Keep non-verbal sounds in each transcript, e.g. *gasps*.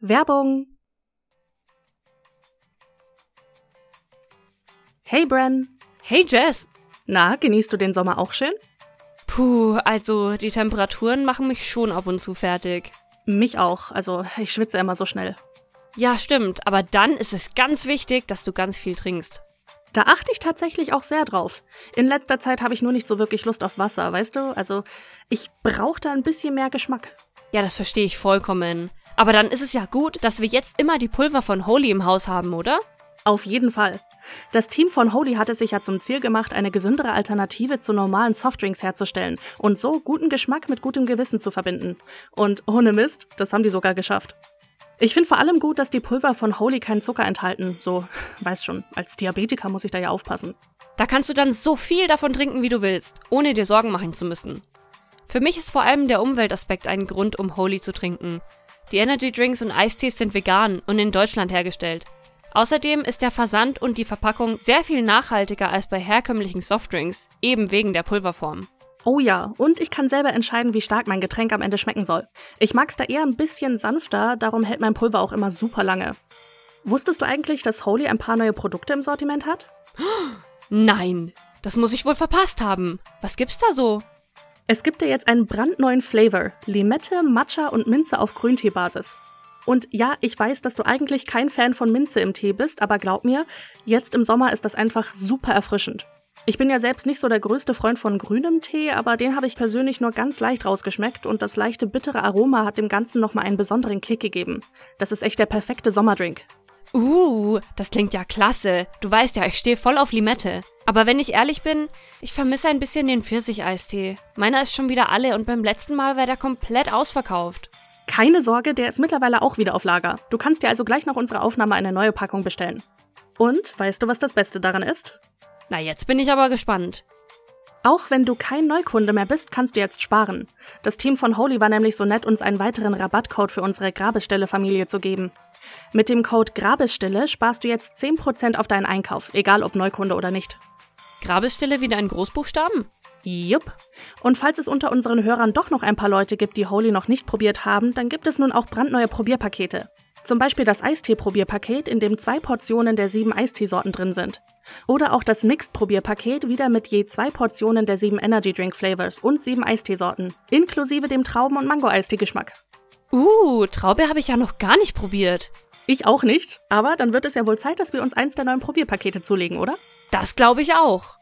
Werbung. Hey Bren. Hey Jess. Na, genießt du den Sommer auch schön? Puh, also die Temperaturen machen mich schon ab und zu fertig. Mich auch, also ich schwitze immer so schnell. Ja, stimmt, aber dann ist es ganz wichtig, dass du ganz viel trinkst. Da achte ich tatsächlich auch sehr drauf. In letzter Zeit habe ich nur nicht so wirklich Lust auf Wasser, weißt du? Also ich brauche da ein bisschen mehr Geschmack. Ja, das verstehe ich vollkommen. Aber dann ist es ja gut, dass wir jetzt immer die Pulver von Holy im Haus haben, oder? Auf jeden Fall. Das Team von Holy hat es sich ja zum Ziel gemacht, eine gesündere Alternative zu normalen Softdrinks herzustellen und so guten Geschmack mit gutem Gewissen zu verbinden. Und ohne Mist, das haben die sogar geschafft. Ich finde vor allem gut, dass die Pulver von Holy keinen Zucker enthalten. So, *laughs* weiß schon, als Diabetiker muss ich da ja aufpassen. Da kannst du dann so viel davon trinken, wie du willst, ohne dir Sorgen machen zu müssen. Für mich ist vor allem der Umweltaspekt ein Grund, um Holy zu trinken. Die Energy Drinks und Eistees sind vegan und in Deutschland hergestellt. Außerdem ist der Versand und die Verpackung sehr viel nachhaltiger als bei herkömmlichen Softdrinks, eben wegen der Pulverform. Oh ja, und ich kann selber entscheiden, wie stark mein Getränk am Ende schmecken soll. Ich mag's da eher ein bisschen sanfter, darum hält mein Pulver auch immer super lange. Wusstest du eigentlich, dass Holy ein paar neue Produkte im Sortiment hat? *gasps* Nein, das muss ich wohl verpasst haben. Was gibt's da so? Es gibt ja jetzt einen brandneuen Flavor: Limette, Matcha und Minze auf Grünteebasis. Und ja, ich weiß, dass du eigentlich kein Fan von Minze im Tee bist, aber glaub mir, jetzt im Sommer ist das einfach super erfrischend. Ich bin ja selbst nicht so der größte Freund von grünem Tee, aber den habe ich persönlich nur ganz leicht rausgeschmeckt und das leichte bittere Aroma hat dem Ganzen nochmal einen besonderen Kick gegeben. Das ist echt der perfekte Sommerdrink. Uh, das klingt ja klasse. Du weißt ja, ich stehe voll auf Limette. Aber wenn ich ehrlich bin, ich vermisse ein bisschen den Pfirsicheistee. Meiner ist schon wieder alle und beim letzten Mal war der komplett ausverkauft. Keine Sorge, der ist mittlerweile auch wieder auf Lager. Du kannst dir also gleich nach unserer Aufnahme eine neue Packung bestellen. Und weißt du, was das Beste daran ist? Na, jetzt bin ich aber gespannt. Auch wenn du kein Neukunde mehr bist, kannst du jetzt sparen. Das Team von Holy war nämlich so nett, uns einen weiteren Rabattcode für unsere Grabestelle-Familie zu geben. Mit dem Code Grabestelle sparst du jetzt 10% auf deinen Einkauf, egal ob Neukunde oder nicht. Grabestelle wieder in Großbuchstaben? Jupp. Und falls es unter unseren Hörern doch noch ein paar Leute gibt, die Holy noch nicht probiert haben, dann gibt es nun auch brandneue Probierpakete. Zum Beispiel das Eistee-Probierpaket, in dem zwei Portionen der sieben Eisteesorten drin sind. Oder auch das Mixed-Probierpaket, wieder mit je zwei Portionen der sieben Energy Drink Flavors und sieben Eisteesorten, inklusive dem Trauben- und Mango-Eistee-Geschmack. Uh, Traube habe ich ja noch gar nicht probiert. Ich auch nicht, aber dann wird es ja wohl Zeit, dass wir uns eins der neuen Probierpakete zulegen, oder? Das glaube ich auch.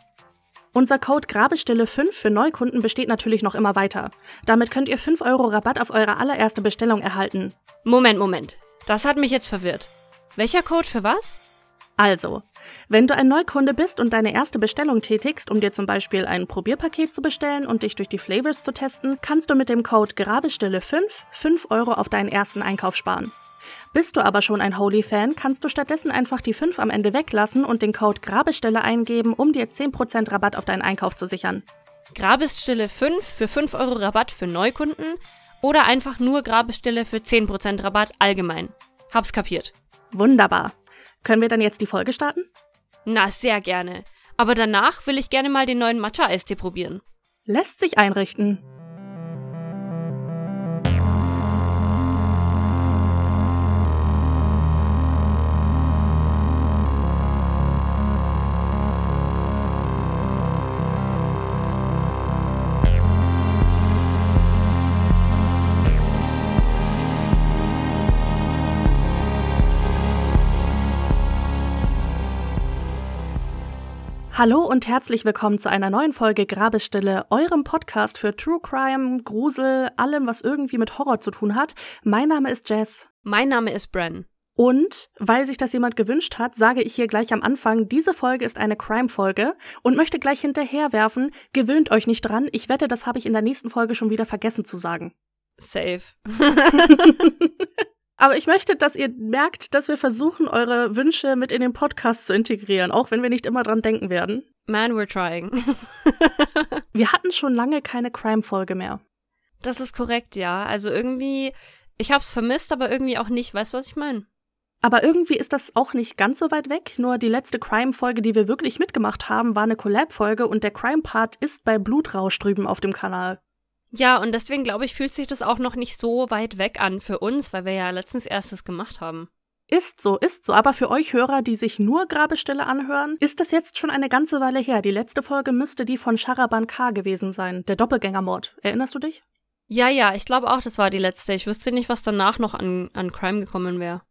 Unser Code Grabestille5 für Neukunden besteht natürlich noch immer weiter. Damit könnt ihr 5 Euro Rabatt auf eure allererste Bestellung erhalten. Moment, Moment. Das hat mich jetzt verwirrt. Welcher Code für was? Also, wenn du ein Neukunde bist und deine erste Bestellung tätigst, um dir zum Beispiel ein Probierpaket zu bestellen und dich durch die Flavors zu testen, kannst du mit dem Code Grabestille5 5 Euro auf deinen ersten Einkauf sparen. Bist du aber schon ein Holy-Fan, kannst du stattdessen einfach die 5 am Ende weglassen und den Code Grabestelle eingeben, um dir 10% Rabatt auf deinen Einkauf zu sichern. Grabestille 5 für 5 Euro Rabatt für Neukunden oder einfach nur Grabestille für 10% Rabatt allgemein. Hab's kapiert. Wunderbar. Können wir dann jetzt die Folge starten? Na, sehr gerne. Aber danach will ich gerne mal den neuen Matcha-Eistee probieren. Lässt sich einrichten. Hallo und herzlich willkommen zu einer neuen Folge Grabestille, eurem Podcast für True Crime, Grusel, allem, was irgendwie mit Horror zu tun hat. Mein Name ist Jess. Mein Name ist Bren. Und weil sich das jemand gewünscht hat, sage ich hier gleich am Anfang, diese Folge ist eine Crime-Folge und möchte gleich hinterherwerfen, gewöhnt euch nicht dran, ich wette, das habe ich in der nächsten Folge schon wieder vergessen zu sagen. Safe. *laughs* *laughs* Aber ich möchte, dass ihr merkt, dass wir versuchen, eure Wünsche mit in den Podcast zu integrieren, auch wenn wir nicht immer dran denken werden. Man, we're trying. *laughs* wir hatten schon lange keine Crime-Folge mehr. Das ist korrekt, ja. Also irgendwie, ich hab's vermisst, aber irgendwie auch nicht. Weißt du, was ich meine? Aber irgendwie ist das auch nicht ganz so weit weg. Nur die letzte Crime-Folge, die wir wirklich mitgemacht haben, war eine Collab-Folge und der Crime-Part ist bei Blutrausch drüben auf dem Kanal. Ja, und deswegen glaube ich, fühlt sich das auch noch nicht so weit weg an für uns, weil wir ja letztens erstes gemacht haben. Ist so, ist so. Aber für euch Hörer, die sich nur Grabestelle anhören, ist das jetzt schon eine ganze Weile her. Die letzte Folge müsste die von Sharaban K. gewesen sein, der Doppelgängermord. Erinnerst du dich? Ja, ja, ich glaube auch, das war die letzte. Ich wüsste nicht, was danach noch an, an Crime gekommen wäre.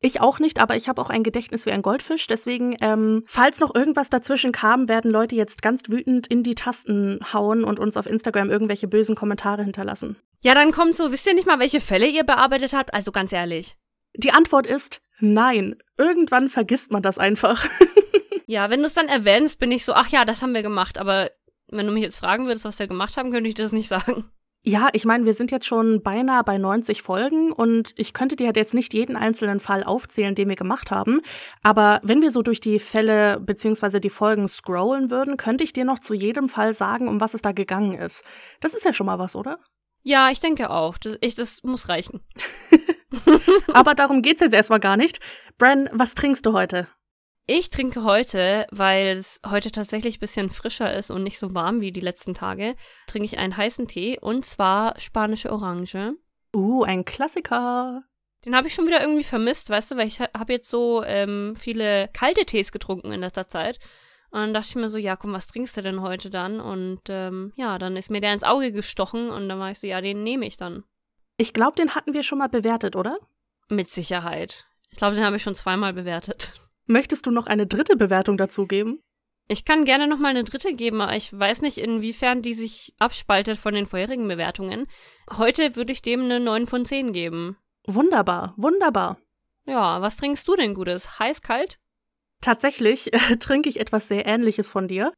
Ich auch nicht, aber ich habe auch ein Gedächtnis wie ein Goldfisch. Deswegen, ähm, falls noch irgendwas dazwischen kam, werden Leute jetzt ganz wütend in die Tasten hauen und uns auf Instagram irgendwelche bösen Kommentare hinterlassen. Ja, dann kommt so, wisst ihr nicht mal, welche Fälle ihr bearbeitet habt? Also ganz ehrlich. Die Antwort ist nein. Irgendwann vergisst man das einfach. *laughs* ja, wenn du es dann erwähnst, bin ich so, ach ja, das haben wir gemacht. Aber wenn du mich jetzt fragen würdest, was wir gemacht haben, könnte ich das nicht sagen. Ja, ich meine, wir sind jetzt schon beinahe bei 90 Folgen und ich könnte dir halt jetzt nicht jeden einzelnen Fall aufzählen, den wir gemacht haben. Aber wenn wir so durch die Fälle bzw. die Folgen scrollen würden, könnte ich dir noch zu jedem Fall sagen, um was es da gegangen ist. Das ist ja schon mal was, oder? Ja, ich denke auch. Das, ich, das muss reichen. *laughs* Aber darum geht's jetzt erstmal gar nicht. Bran, was trinkst du heute? Ich trinke heute, weil es heute tatsächlich ein bisschen frischer ist und nicht so warm wie die letzten Tage, trinke ich einen heißen Tee und zwar spanische Orange. Uh, ein Klassiker. Den habe ich schon wieder irgendwie vermisst, weißt du, weil ich habe jetzt so ähm, viele kalte Tees getrunken in letzter Zeit. Und dann dachte ich mir so, ja, komm, was trinkst du denn heute dann? Und ähm, ja, dann ist mir der ins Auge gestochen und dann war ich so, ja, den nehme ich dann. Ich glaube, den hatten wir schon mal bewertet, oder? Mit Sicherheit. Ich glaube, den habe ich schon zweimal bewertet. Möchtest du noch eine dritte Bewertung dazu geben? Ich kann gerne noch mal eine dritte geben, aber ich weiß nicht, inwiefern die sich abspaltet von den vorherigen Bewertungen. Heute würde ich dem eine 9 von 10 geben. Wunderbar, wunderbar. Ja, was trinkst du denn Gutes? Heiß, kalt? Tatsächlich *laughs* äh, trinke ich etwas sehr Ähnliches von dir.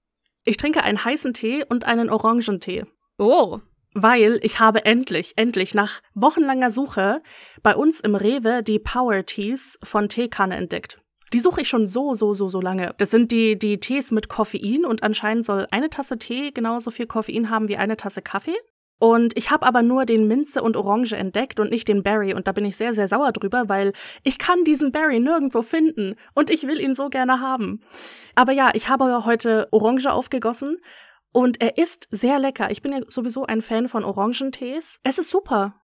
Ich trinke einen heißen Tee und einen Orangentee. Oh. Weil ich habe endlich, endlich nach wochenlanger Suche bei uns im Rewe die Power Teas von Teekanne entdeckt. Die suche ich schon so, so, so, so lange. Das sind die, die Tees mit Koffein und anscheinend soll eine Tasse Tee genauso viel Koffein haben wie eine Tasse Kaffee. Und ich habe aber nur den Minze und Orange entdeckt und nicht den Berry und da bin ich sehr, sehr sauer drüber, weil ich kann diesen Berry nirgendwo finden und ich will ihn so gerne haben. Aber ja, ich habe heute Orange aufgegossen und er ist sehr lecker. Ich bin ja sowieso ein Fan von Orangentees. Es ist super.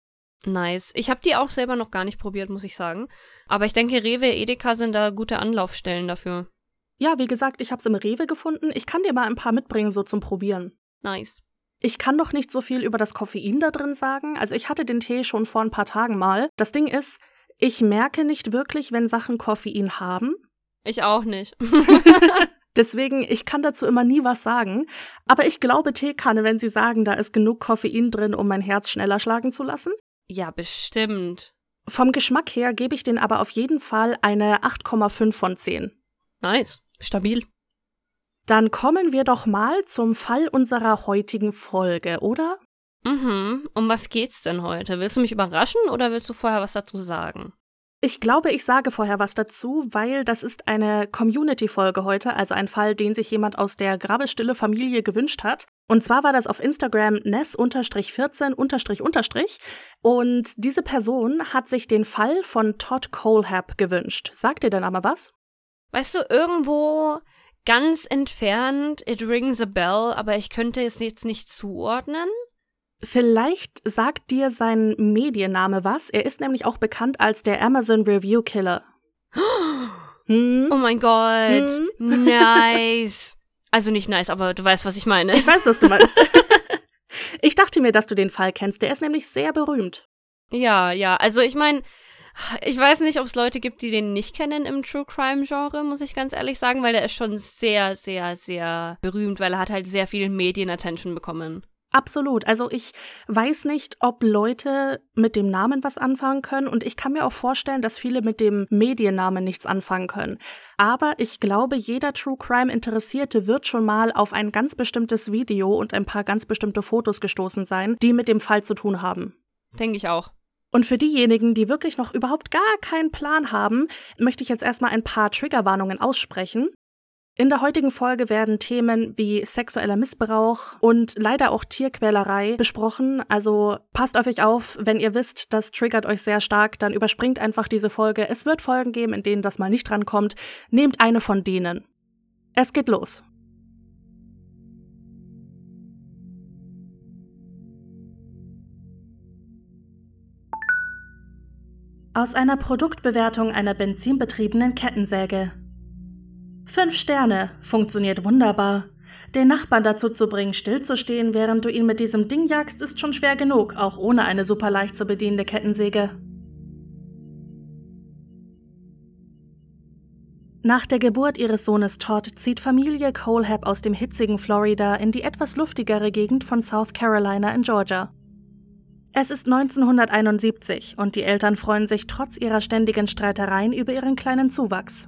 Nice. Ich habe die auch selber noch gar nicht probiert, muss ich sagen. Aber ich denke, Rewe, Edeka sind da gute Anlaufstellen dafür. Ja, wie gesagt, ich habe es im Rewe gefunden. Ich kann dir mal ein paar mitbringen, so zum Probieren. Nice. Ich kann noch nicht so viel über das Koffein da drin sagen. Also ich hatte den Tee schon vor ein paar Tagen mal. Das Ding ist, ich merke nicht wirklich, wenn Sachen Koffein haben. Ich auch nicht. *laughs* *laughs* Deswegen, ich kann dazu immer nie was sagen. Aber ich glaube Teekanne, wenn sie sagen, da ist genug Koffein drin, um mein Herz schneller schlagen zu lassen. Ja, bestimmt. Vom Geschmack her gebe ich den aber auf jeden Fall eine 8,5 von 10. Nice. Stabil. Dann kommen wir doch mal zum Fall unserer heutigen Folge, oder? Mhm. Um was geht's denn heute? Willst du mich überraschen oder willst du vorher was dazu sagen? Ich glaube, ich sage vorher was dazu, weil das ist eine Community-Folge heute, also ein Fall, den sich jemand aus der Grabestille Familie gewünscht hat. Und zwar war das auf Instagram ness-14- und diese Person hat sich den Fall von Todd Colehab gewünscht. Sagt ihr denn aber was? Weißt du, irgendwo ganz entfernt, it rings a bell, aber ich könnte es jetzt nicht zuordnen. Vielleicht sagt dir sein Medienname was. Er ist nämlich auch bekannt als der Amazon Review Killer. *gasps* Hm? Oh mein Gott. Hm? Nice. Also nicht nice, aber du weißt, was ich meine. Ich weiß, was du meinst. *laughs* ich dachte mir, dass du den Fall kennst. Der ist nämlich sehr berühmt. Ja, ja. Also ich meine, ich weiß nicht, ob es Leute gibt, die den nicht kennen im True Crime Genre, muss ich ganz ehrlich sagen, weil der ist schon sehr, sehr, sehr berühmt, weil er hat halt sehr viel Medienattention bekommen. Absolut. Also ich weiß nicht, ob Leute mit dem Namen was anfangen können und ich kann mir auch vorstellen, dass viele mit dem Mediennamen nichts anfangen können. Aber ich glaube, jeder True Crime Interessierte wird schon mal auf ein ganz bestimmtes Video und ein paar ganz bestimmte Fotos gestoßen sein, die mit dem Fall zu tun haben. Denke ich auch. Und für diejenigen, die wirklich noch überhaupt gar keinen Plan haben, möchte ich jetzt erstmal ein paar Triggerwarnungen aussprechen. In der heutigen Folge werden Themen wie sexueller Missbrauch und leider auch Tierquälerei besprochen. Also passt auf euch auf, wenn ihr wisst, das triggert euch sehr stark, dann überspringt einfach diese Folge. Es wird Folgen geben, in denen das mal nicht drankommt. Nehmt eine von denen. Es geht los. Aus einer Produktbewertung einer benzinbetriebenen Kettensäge. Fünf Sterne, funktioniert wunderbar. Den Nachbarn dazu zu bringen, stillzustehen, während du ihn mit diesem Ding jagst, ist schon schwer genug, auch ohne eine super leicht zu bedienende Kettensäge. Nach der Geburt ihres Sohnes Todd zieht Familie Colehab aus dem hitzigen Florida in die etwas luftigere Gegend von South Carolina in Georgia. Es ist 1971 und die Eltern freuen sich trotz ihrer ständigen Streitereien über ihren kleinen Zuwachs.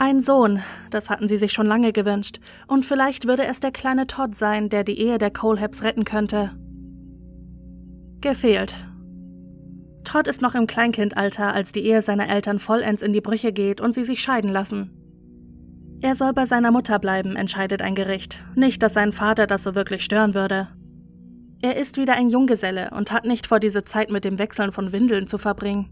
Ein Sohn, das hatten sie sich schon lange gewünscht, und vielleicht würde es der kleine Todd sein, der die Ehe der Colehabs retten könnte. Gefehlt. Todd ist noch im Kleinkindalter, als die Ehe seiner Eltern vollends in die Brüche geht und sie sich scheiden lassen. Er soll bei seiner Mutter bleiben, entscheidet ein Gericht. Nicht, dass sein Vater das so wirklich stören würde. Er ist wieder ein Junggeselle und hat nicht vor, diese Zeit mit dem Wechseln von Windeln zu verbringen.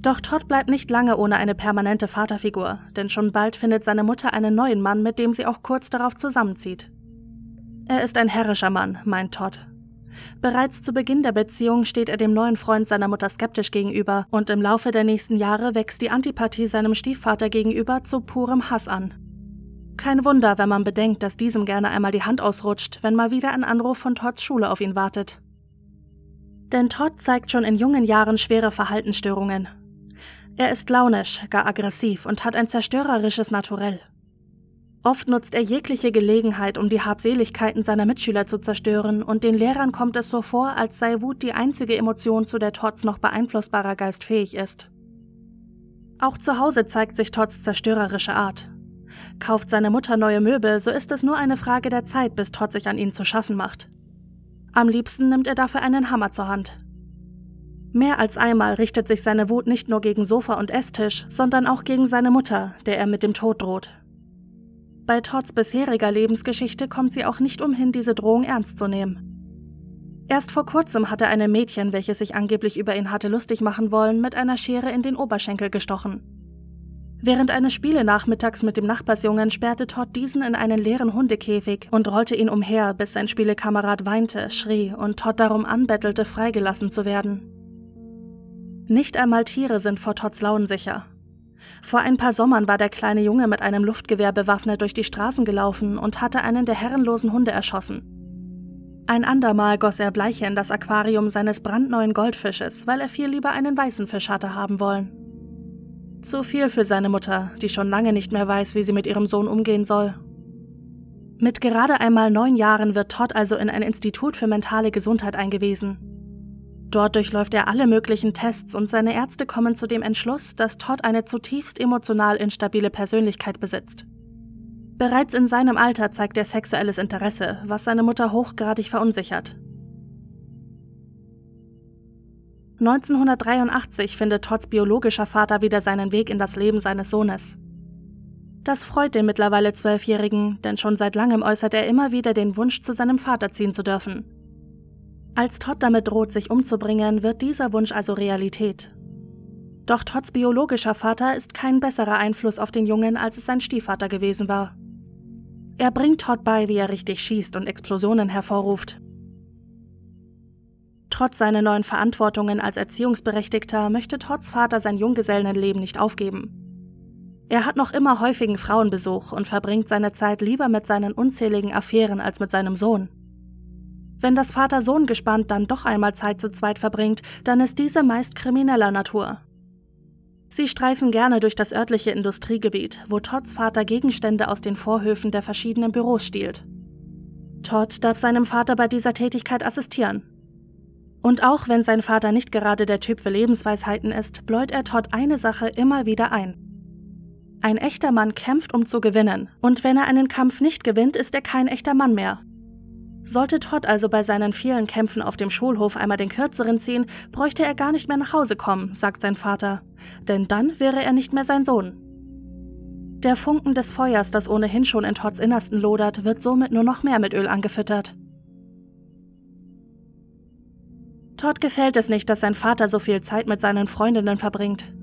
Doch Todd bleibt nicht lange ohne eine permanente Vaterfigur, denn schon bald findet seine Mutter einen neuen Mann, mit dem sie auch kurz darauf zusammenzieht. Er ist ein herrischer Mann, meint Todd. Bereits zu Beginn der Beziehung steht er dem neuen Freund seiner Mutter skeptisch gegenüber, und im Laufe der nächsten Jahre wächst die Antipathie seinem Stiefvater gegenüber zu purem Hass an. Kein Wunder, wenn man bedenkt, dass diesem gerne einmal die Hand ausrutscht, wenn mal wieder ein Anruf von Todds Schule auf ihn wartet. Denn Todd zeigt schon in jungen Jahren schwere Verhaltensstörungen. Er ist launisch, gar aggressiv und hat ein zerstörerisches Naturell. Oft nutzt er jegliche Gelegenheit, um die Habseligkeiten seiner Mitschüler zu zerstören, und den Lehrern kommt es so vor, als sei Wut die einzige Emotion, zu der Todds noch beeinflussbarer Geist fähig ist. Auch zu Hause zeigt sich Todds zerstörerische Art. Kauft seine Mutter neue Möbel, so ist es nur eine Frage der Zeit, bis Todd sich an ihnen zu schaffen macht. Am liebsten nimmt er dafür einen Hammer zur Hand. Mehr als einmal richtet sich seine Wut nicht nur gegen Sofa und Esstisch, sondern auch gegen seine Mutter, der er mit dem Tod droht. Bei Todds bisheriger Lebensgeschichte kommt sie auch nicht umhin, diese Drohung ernst zu nehmen. Erst vor kurzem hatte eine Mädchen, welches sich angeblich über ihn hatte lustig machen wollen, mit einer Schere in den Oberschenkel gestochen. Während eines Spielenachmittags mit dem Nachbarsjungen sperrte Todd diesen in einen leeren Hundekäfig und rollte ihn umher, bis sein Spielekamerad weinte, schrie und Todd darum anbettelte, freigelassen zu werden. Nicht einmal Tiere sind vor Todds Launen sicher. Vor ein paar Sommern war der kleine Junge mit einem Luftgewehr bewaffnet durch die Straßen gelaufen und hatte einen der herrenlosen Hunde erschossen. Ein andermal goss er Bleiche in das Aquarium seines brandneuen Goldfisches, weil er viel lieber einen weißen Fisch hatte haben wollen. Zu viel für seine Mutter, die schon lange nicht mehr weiß, wie sie mit ihrem Sohn umgehen soll. Mit gerade einmal neun Jahren wird Todd also in ein Institut für mentale Gesundheit eingewiesen. Dort durchläuft er alle möglichen Tests und seine Ärzte kommen zu dem Entschluss, dass Todd eine zutiefst emotional instabile Persönlichkeit besitzt. Bereits in seinem Alter zeigt er sexuelles Interesse, was seine Mutter hochgradig verunsichert. 1983 findet Todds biologischer Vater wieder seinen Weg in das Leben seines Sohnes. Das freut den mittlerweile Zwölfjährigen, denn schon seit langem äußert er immer wieder den Wunsch, zu seinem Vater ziehen zu dürfen. Als Todd damit droht, sich umzubringen, wird dieser Wunsch also Realität. Doch Todds biologischer Vater ist kein besserer Einfluss auf den Jungen, als es sein Stiefvater gewesen war. Er bringt Todd bei, wie er richtig schießt und Explosionen hervorruft. Trotz seiner neuen Verantwortungen als Erziehungsberechtigter möchte Todds Vater sein Junggesellenleben nicht aufgeben. Er hat noch immer häufigen Frauenbesuch und verbringt seine Zeit lieber mit seinen unzähligen Affären als mit seinem Sohn. Wenn das Vater-Sohn-Gespann dann doch einmal Zeit zu zweit verbringt, dann ist diese meist krimineller Natur. Sie streifen gerne durch das örtliche Industriegebiet, wo Todds Vater Gegenstände aus den Vorhöfen der verschiedenen Büros stiehlt. Todd darf seinem Vater bei dieser Tätigkeit assistieren und auch wenn sein Vater nicht gerade der Typ für Lebensweisheiten ist, bläut er Todd eine Sache immer wieder ein. Ein echter Mann kämpft, um zu gewinnen, und wenn er einen Kampf nicht gewinnt, ist er kein echter Mann mehr. Sollte Todd also bei seinen vielen Kämpfen auf dem Schulhof einmal den kürzeren ziehen, bräuchte er gar nicht mehr nach Hause kommen, sagt sein Vater, denn dann wäre er nicht mehr sein Sohn. Der Funken des Feuers, das ohnehin schon in Todds Innersten lodert, wird somit nur noch mehr mit Öl angefüttert. Todd gefällt es nicht, dass sein Vater so viel Zeit mit seinen Freundinnen verbringt.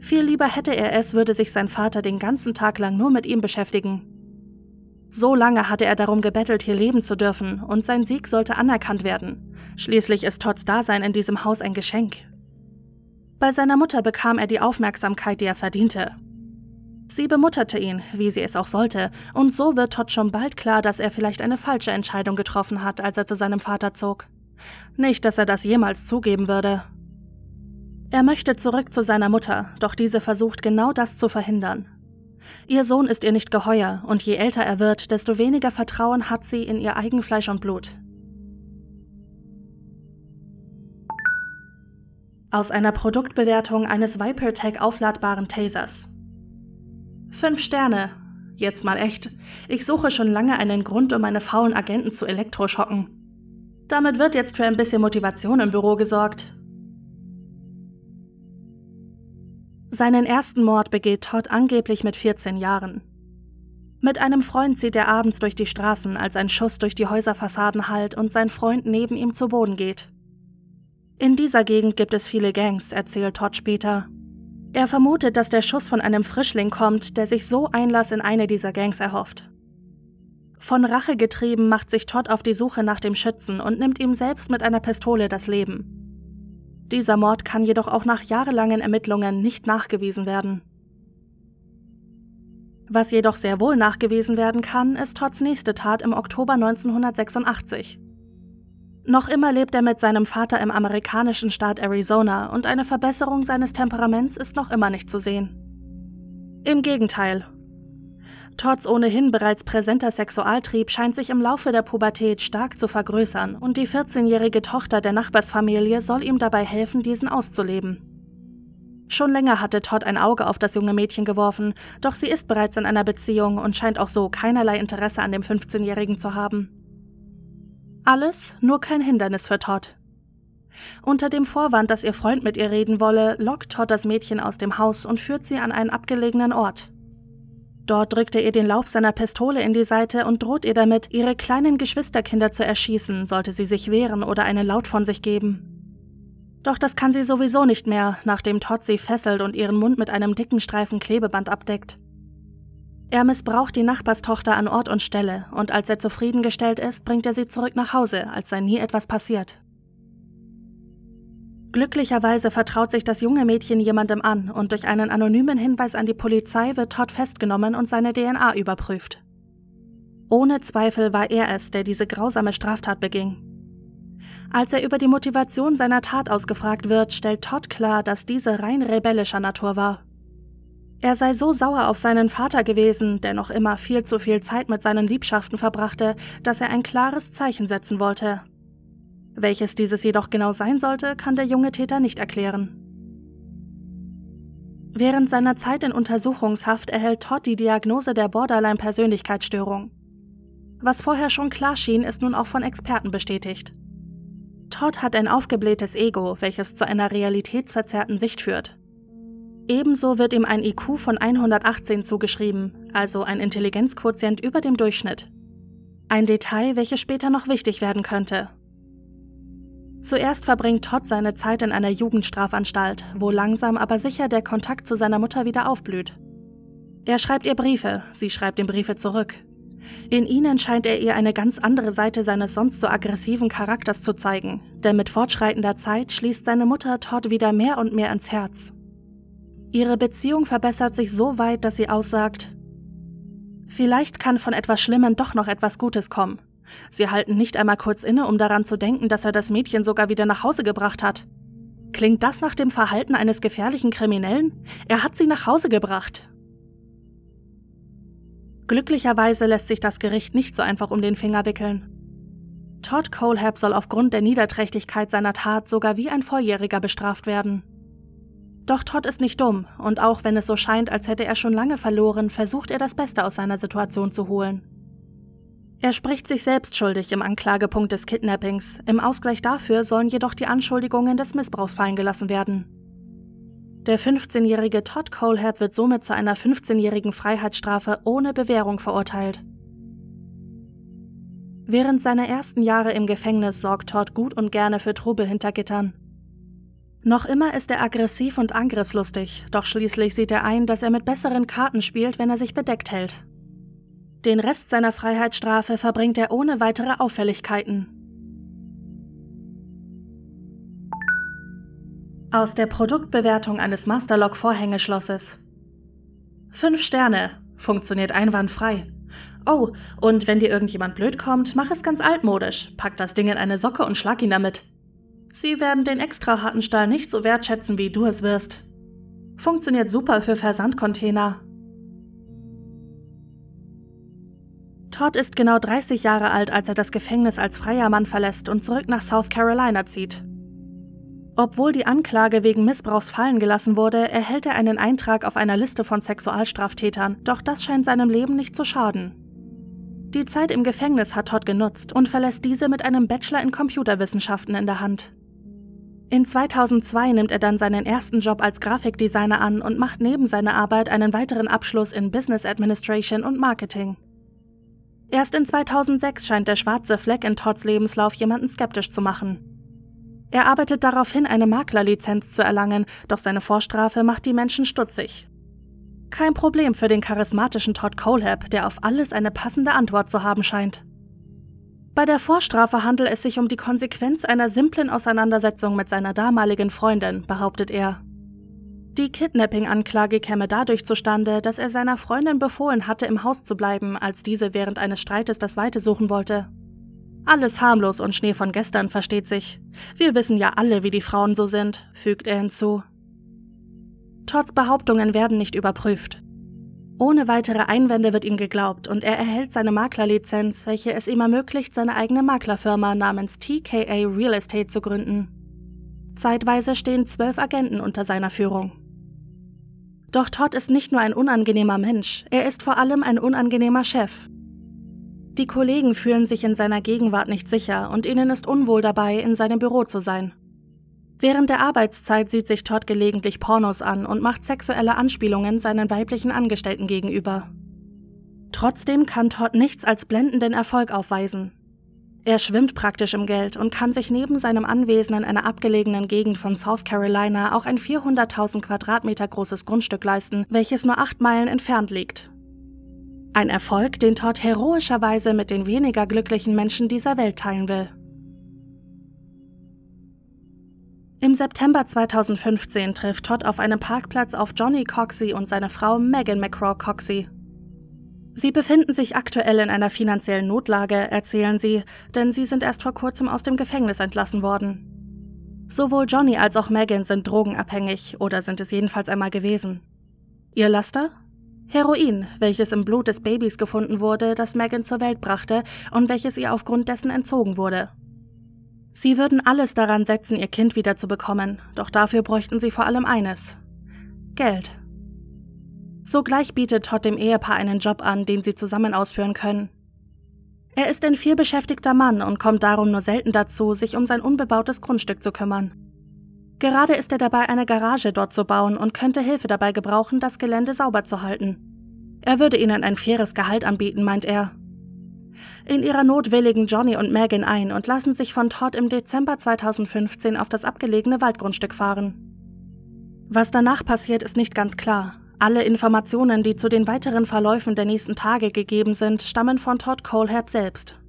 Viel lieber hätte er es, würde sich sein Vater den ganzen Tag lang nur mit ihm beschäftigen. So lange hatte er darum gebettelt, hier leben zu dürfen, und sein Sieg sollte anerkannt werden. Schließlich ist Todds Dasein in diesem Haus ein Geschenk. Bei seiner Mutter bekam er die Aufmerksamkeit, die er verdiente. Sie bemutterte ihn, wie sie es auch sollte, und so wird Todd schon bald klar, dass er vielleicht eine falsche Entscheidung getroffen hat, als er zu seinem Vater zog. Nicht, dass er das jemals zugeben würde. Er möchte zurück zu seiner Mutter, doch diese versucht genau das zu verhindern. Ihr Sohn ist ihr nicht geheuer, und je älter er wird, desto weniger Vertrauen hat sie in ihr Eigenfleisch und Blut. Aus einer Produktbewertung eines ViperTech aufladbaren Tasers. Fünf Sterne. Jetzt mal echt. Ich suche schon lange einen Grund, um meine faulen Agenten zu elektroschocken. Damit wird jetzt für ein bisschen Motivation im Büro gesorgt. Seinen ersten Mord begeht Todd angeblich mit 14 Jahren. Mit einem Freund zieht er abends durch die Straßen, als ein Schuss durch die Häuserfassaden hallt und sein Freund neben ihm zu Boden geht. In dieser Gegend gibt es viele Gangs, erzählt Todd später. Er vermutet, dass der Schuss von einem Frischling kommt, der sich so Einlass in eine dieser Gangs erhofft. Von Rache getrieben macht sich Todd auf die Suche nach dem Schützen und nimmt ihm selbst mit einer Pistole das Leben. Dieser Mord kann jedoch auch nach jahrelangen Ermittlungen nicht nachgewiesen werden. Was jedoch sehr wohl nachgewiesen werden kann, ist Todds nächste Tat im Oktober 1986. Noch immer lebt er mit seinem Vater im amerikanischen Staat Arizona und eine Verbesserung seines Temperaments ist noch immer nicht zu sehen. Im Gegenteil, Todds ohnehin bereits präsenter Sexualtrieb scheint sich im Laufe der Pubertät stark zu vergrößern und die 14-jährige Tochter der Nachbarsfamilie soll ihm dabei helfen, diesen auszuleben. Schon länger hatte Todd ein Auge auf das junge Mädchen geworfen, doch sie ist bereits in einer Beziehung und scheint auch so keinerlei Interesse an dem 15-Jährigen zu haben. Alles nur kein Hindernis für Todd. Unter dem Vorwand, dass ihr Freund mit ihr reden wolle, lockt Todd das Mädchen aus dem Haus und führt sie an einen abgelegenen Ort. Dort drückt er ihr den Lauf seiner Pistole in die Seite und droht ihr damit, ihre kleinen Geschwisterkinder zu erschießen, sollte sie sich wehren oder einen Laut von sich geben. Doch das kann sie sowieso nicht mehr, nachdem Todd sie fesselt und ihren Mund mit einem dicken Streifen Klebeband abdeckt. Er missbraucht die Nachbarstochter an Ort und Stelle, und als er zufriedengestellt ist, bringt er sie zurück nach Hause, als sei nie etwas passiert. Glücklicherweise vertraut sich das junge Mädchen jemandem an und durch einen anonymen Hinweis an die Polizei wird Todd festgenommen und seine DNA überprüft. Ohne Zweifel war er es, der diese grausame Straftat beging. Als er über die Motivation seiner Tat ausgefragt wird, stellt Todd klar, dass diese rein rebellischer Natur war. Er sei so sauer auf seinen Vater gewesen, der noch immer viel zu viel Zeit mit seinen Liebschaften verbrachte, dass er ein klares Zeichen setzen wollte. Welches dieses jedoch genau sein sollte, kann der junge Täter nicht erklären. Während seiner Zeit in Untersuchungshaft erhält Todd die Diagnose der Borderline-Persönlichkeitsstörung. Was vorher schon klar schien, ist nun auch von Experten bestätigt. Todd hat ein aufgeblähtes Ego, welches zu einer realitätsverzerrten Sicht führt. Ebenso wird ihm ein IQ von 118 zugeschrieben, also ein Intelligenzquotient über dem Durchschnitt. Ein Detail, welches später noch wichtig werden könnte. Zuerst verbringt Todd seine Zeit in einer Jugendstrafanstalt, wo langsam aber sicher der Kontakt zu seiner Mutter wieder aufblüht. Er schreibt ihr Briefe, sie schreibt ihm Briefe zurück. In ihnen scheint er ihr eine ganz andere Seite seines sonst so aggressiven Charakters zu zeigen, denn mit fortschreitender Zeit schließt seine Mutter Todd wieder mehr und mehr ins Herz. Ihre Beziehung verbessert sich so weit, dass sie aussagt, Vielleicht kann von etwas Schlimmem doch noch etwas Gutes kommen. Sie halten nicht einmal kurz inne, um daran zu denken, dass er das Mädchen sogar wieder nach Hause gebracht hat. Klingt das nach dem Verhalten eines gefährlichen Kriminellen? Er hat sie nach Hause gebracht. Glücklicherweise lässt sich das Gericht nicht so einfach um den Finger wickeln. Todd Colehab soll aufgrund der Niederträchtigkeit seiner Tat sogar wie ein Volljähriger bestraft werden. Doch Todd ist nicht dumm, und auch wenn es so scheint, als hätte er schon lange verloren, versucht er das Beste aus seiner Situation zu holen. Er spricht sich selbst schuldig im Anklagepunkt des Kidnappings, im Ausgleich dafür sollen jedoch die Anschuldigungen des Missbrauchs fallen gelassen werden. Der 15-jährige Todd Colehab wird somit zu einer 15-jährigen Freiheitsstrafe ohne Bewährung verurteilt. Während seiner ersten Jahre im Gefängnis sorgt Todd gut und gerne für Trubel hinter Gittern. Noch immer ist er aggressiv und angriffslustig, doch schließlich sieht er ein, dass er mit besseren Karten spielt, wenn er sich bedeckt hält. Den Rest seiner Freiheitsstrafe verbringt er ohne weitere Auffälligkeiten. Aus der Produktbewertung eines Masterlock-Vorhängeschlosses. Fünf Sterne. Funktioniert einwandfrei. Oh, und wenn dir irgendjemand blöd kommt, mach es ganz altmodisch. Pack das Ding in eine Socke und schlag ihn damit. Sie werden den extra harten Stahl nicht so wertschätzen, wie du es wirst. Funktioniert super für Versandcontainer. Todd ist genau 30 Jahre alt, als er das Gefängnis als freier Mann verlässt und zurück nach South Carolina zieht. Obwohl die Anklage wegen Missbrauchs fallen gelassen wurde, erhält er einen Eintrag auf einer Liste von Sexualstraftätern, doch das scheint seinem Leben nicht zu schaden. Die Zeit im Gefängnis hat Todd genutzt und verlässt diese mit einem Bachelor in Computerwissenschaften in der Hand. In 2002 nimmt er dann seinen ersten Job als Grafikdesigner an und macht neben seiner Arbeit einen weiteren Abschluss in Business Administration und Marketing. Erst in 2006 scheint der schwarze Fleck in Todds Lebenslauf jemanden skeptisch zu machen. Er arbeitet darauf hin, eine Maklerlizenz zu erlangen, doch seine Vorstrafe macht die Menschen stutzig. Kein Problem für den charismatischen Todd Colehab, der auf alles eine passende Antwort zu haben scheint. Bei der Vorstrafe handelt es sich um die Konsequenz einer simplen Auseinandersetzung mit seiner damaligen Freundin, behauptet er. Die Kidnapping-Anklage käme dadurch zustande, dass er seiner Freundin befohlen hatte, im Haus zu bleiben, als diese während eines Streites das Weite suchen wollte. Alles harmlos und Schnee von gestern, versteht sich. Wir wissen ja alle, wie die Frauen so sind, fügt er hinzu. Todds Behauptungen werden nicht überprüft. Ohne weitere Einwände wird ihm geglaubt und er erhält seine Maklerlizenz, welche es ihm ermöglicht, seine eigene Maklerfirma namens TKA Real Estate zu gründen. Zeitweise stehen zwölf Agenten unter seiner Führung. Doch Todd ist nicht nur ein unangenehmer Mensch, er ist vor allem ein unangenehmer Chef. Die Kollegen fühlen sich in seiner Gegenwart nicht sicher und ihnen ist unwohl dabei, in seinem Büro zu sein. Während der Arbeitszeit sieht sich Todd gelegentlich Pornos an und macht sexuelle Anspielungen seinen weiblichen Angestellten gegenüber. Trotzdem kann Todd nichts als blendenden Erfolg aufweisen. Er schwimmt praktisch im Geld und kann sich neben seinem Anwesen in einer abgelegenen Gegend von South Carolina auch ein 400.000 Quadratmeter großes Grundstück leisten, welches nur acht Meilen entfernt liegt. Ein Erfolg, den Todd heroischerweise mit den weniger glücklichen Menschen dieser Welt teilen will. Im September 2015 trifft Todd auf einem Parkplatz auf Johnny Coxey und seine Frau Megan McCraw Coxey. Sie befinden sich aktuell in einer finanziellen Notlage, erzählen sie, denn sie sind erst vor kurzem aus dem Gefängnis entlassen worden. Sowohl Johnny als auch Megan sind drogenabhängig oder sind es jedenfalls einmal gewesen. Ihr Laster? Heroin, welches im Blut des Babys gefunden wurde, das Megan zur Welt brachte und welches ihr aufgrund dessen entzogen wurde. Sie würden alles daran setzen, ihr Kind wiederzubekommen, doch dafür bräuchten sie vor allem eines. Geld. Sogleich bietet Todd dem Ehepaar einen Job an, den sie zusammen ausführen können. Er ist ein vielbeschäftigter Mann und kommt darum nur selten dazu, sich um sein unbebautes Grundstück zu kümmern. Gerade ist er dabei, eine Garage dort zu bauen und könnte Hilfe dabei gebrauchen, das Gelände sauber zu halten. Er würde ihnen ein faires Gehalt anbieten, meint er. In ihrer Not willigen Johnny und Megan ein und lassen sich von Todd im Dezember 2015 auf das abgelegene Waldgrundstück fahren. Was danach passiert, ist nicht ganz klar. Alle Informationen, die zu den weiteren Verläufen der nächsten Tage gegeben sind, stammen von Todd Colehab selbst.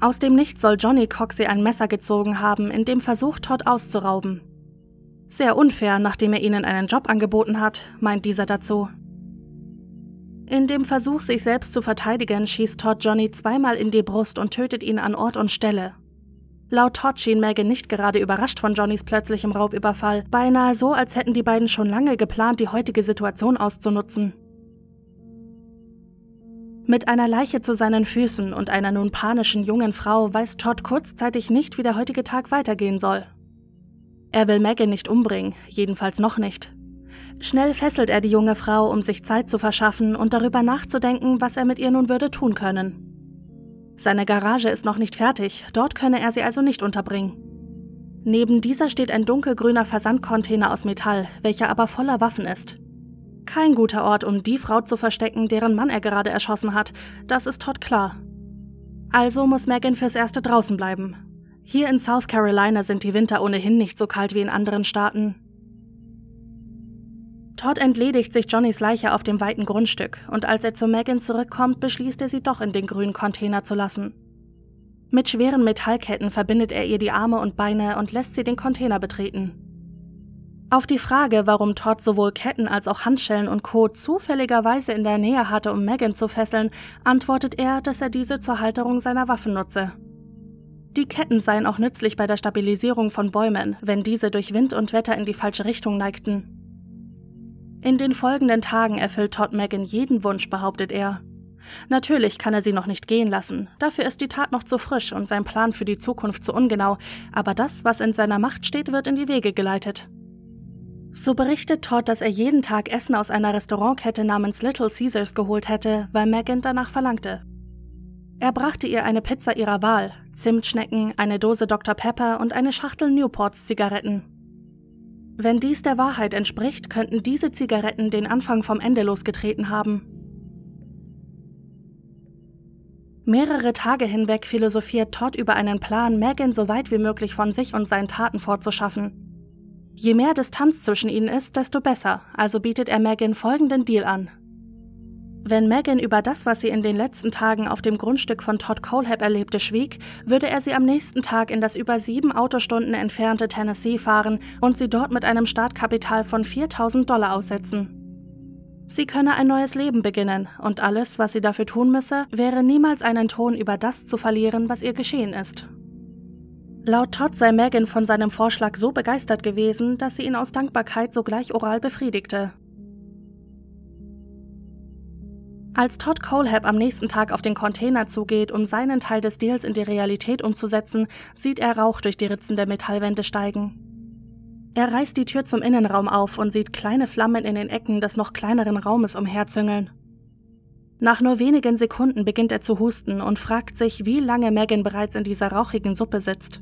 Aus dem Nichts soll Johnny Coxey ein Messer gezogen haben, in dem Versuch, Todd auszurauben. Sehr unfair, nachdem er ihnen einen Job angeboten hat, meint dieser dazu. In dem Versuch, sich selbst zu verteidigen, schießt Todd Johnny zweimal in die Brust und tötet ihn an Ort und Stelle. Laut Todd schien Megan nicht gerade überrascht von Johnnys plötzlichem Raubüberfall, beinahe so, als hätten die beiden schon lange geplant, die heutige Situation auszunutzen. Mit einer Leiche zu seinen Füßen und einer nun panischen jungen Frau weiß Todd kurzzeitig nicht, wie der heutige Tag weitergehen soll. Er will Megan nicht umbringen, jedenfalls noch nicht. Schnell fesselt er die junge Frau, um sich Zeit zu verschaffen und darüber nachzudenken, was er mit ihr nun würde tun können. Seine Garage ist noch nicht fertig, dort könne er sie also nicht unterbringen. Neben dieser steht ein dunkelgrüner Versandcontainer aus Metall, welcher aber voller Waffen ist. Kein guter Ort, um die Frau zu verstecken, deren Mann er gerade erschossen hat. Das ist Todd klar. Also muss Megan fürs Erste draußen bleiben. Hier in South Carolina sind die Winter ohnehin nicht so kalt wie in anderen Staaten. Todd entledigt sich Johnnys Leiche auf dem weiten Grundstück und als er zu Megan zurückkommt, beschließt er sie doch in den grünen Container zu lassen. Mit schweren Metallketten verbindet er ihr die Arme und Beine und lässt sie den Container betreten. Auf die Frage, warum Todd sowohl Ketten als auch Handschellen und Co. zufälligerweise in der Nähe hatte, um Megan zu fesseln, antwortet er, dass er diese zur Halterung seiner Waffen nutze. Die Ketten seien auch nützlich bei der Stabilisierung von Bäumen, wenn diese durch Wind und Wetter in die falsche Richtung neigten. In den folgenden Tagen erfüllt Todd Megan jeden Wunsch, behauptet er. Natürlich kann er sie noch nicht gehen lassen, dafür ist die Tat noch zu frisch und sein Plan für die Zukunft zu ungenau, aber das, was in seiner Macht steht, wird in die Wege geleitet. So berichtet Todd, dass er jeden Tag Essen aus einer Restaurantkette namens Little Caesars geholt hätte, weil Megan danach verlangte. Er brachte ihr eine Pizza ihrer Wahl, Zimtschnecken, eine Dose Dr. Pepper und eine Schachtel Newports Zigaretten. Wenn dies der Wahrheit entspricht, könnten diese Zigaretten den Anfang vom Ende losgetreten haben. Mehrere Tage hinweg philosophiert Todd über einen Plan, Megan so weit wie möglich von sich und seinen Taten fortzuschaffen. Je mehr Distanz zwischen ihnen ist, desto besser, also bietet er Megan folgenden Deal an. Wenn Megan über das, was sie in den letzten Tagen auf dem Grundstück von Todd Colehab erlebte, schwieg, würde er sie am nächsten Tag in das über sieben Autostunden entfernte Tennessee fahren und sie dort mit einem Startkapital von 4000 Dollar aussetzen. Sie könne ein neues Leben beginnen und alles, was sie dafür tun müsse, wäre niemals einen Ton über das zu verlieren, was ihr geschehen ist. Laut Todd sei Megan von seinem Vorschlag so begeistert gewesen, dass sie ihn aus Dankbarkeit sogleich oral befriedigte. Als Todd Colehab am nächsten Tag auf den Container zugeht, um seinen Teil des Deals in die Realität umzusetzen, sieht er Rauch durch die Ritzen der Metallwände steigen. Er reißt die Tür zum Innenraum auf und sieht kleine Flammen in den Ecken des noch kleineren Raumes umherzüngeln. Nach nur wenigen Sekunden beginnt er zu husten und fragt sich, wie lange Megan bereits in dieser rauchigen Suppe sitzt.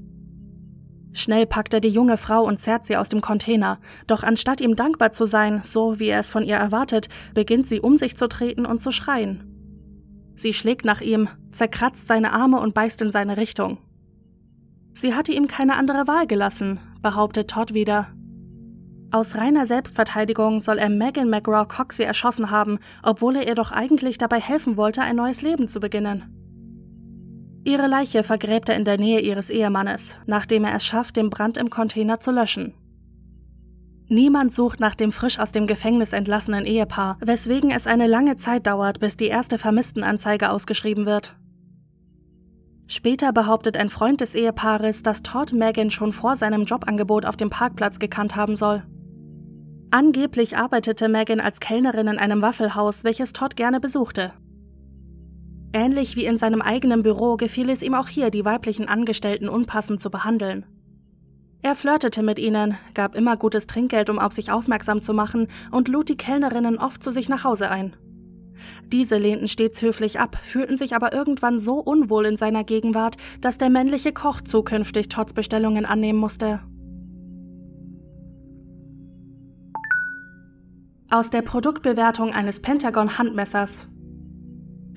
Schnell packt er die junge Frau und zerrt sie aus dem Container, doch anstatt ihm dankbar zu sein, so wie er es von ihr erwartet, beginnt sie um sich zu treten und zu schreien. Sie schlägt nach ihm, zerkratzt seine Arme und beißt in seine Richtung. Sie hatte ihm keine andere Wahl gelassen, behauptet Todd wieder. Aus reiner Selbstverteidigung soll er Megan McGraw Coxey erschossen haben, obwohl er ihr doch eigentlich dabei helfen wollte, ein neues Leben zu beginnen. Ihre Leiche vergräbt er in der Nähe ihres Ehemannes, nachdem er es schafft, den Brand im Container zu löschen. Niemand sucht nach dem frisch aus dem Gefängnis entlassenen Ehepaar, weswegen es eine lange Zeit dauert, bis die erste Vermisstenanzeige ausgeschrieben wird. Später behauptet ein Freund des Ehepaares, dass Todd Megan schon vor seinem Jobangebot auf dem Parkplatz gekannt haben soll. Angeblich arbeitete Megan als Kellnerin in einem Waffelhaus, welches Todd gerne besuchte. Ähnlich wie in seinem eigenen Büro gefiel es ihm auch hier, die weiblichen Angestellten unpassend zu behandeln. Er flirtete mit ihnen, gab immer gutes Trinkgeld, um auf sich aufmerksam zu machen, und lud die Kellnerinnen oft zu sich nach Hause ein. Diese lehnten stets höflich ab, fühlten sich aber irgendwann so unwohl in seiner Gegenwart, dass der männliche Koch zukünftig Todds Bestellungen annehmen musste. Aus der Produktbewertung eines Pentagon-Handmessers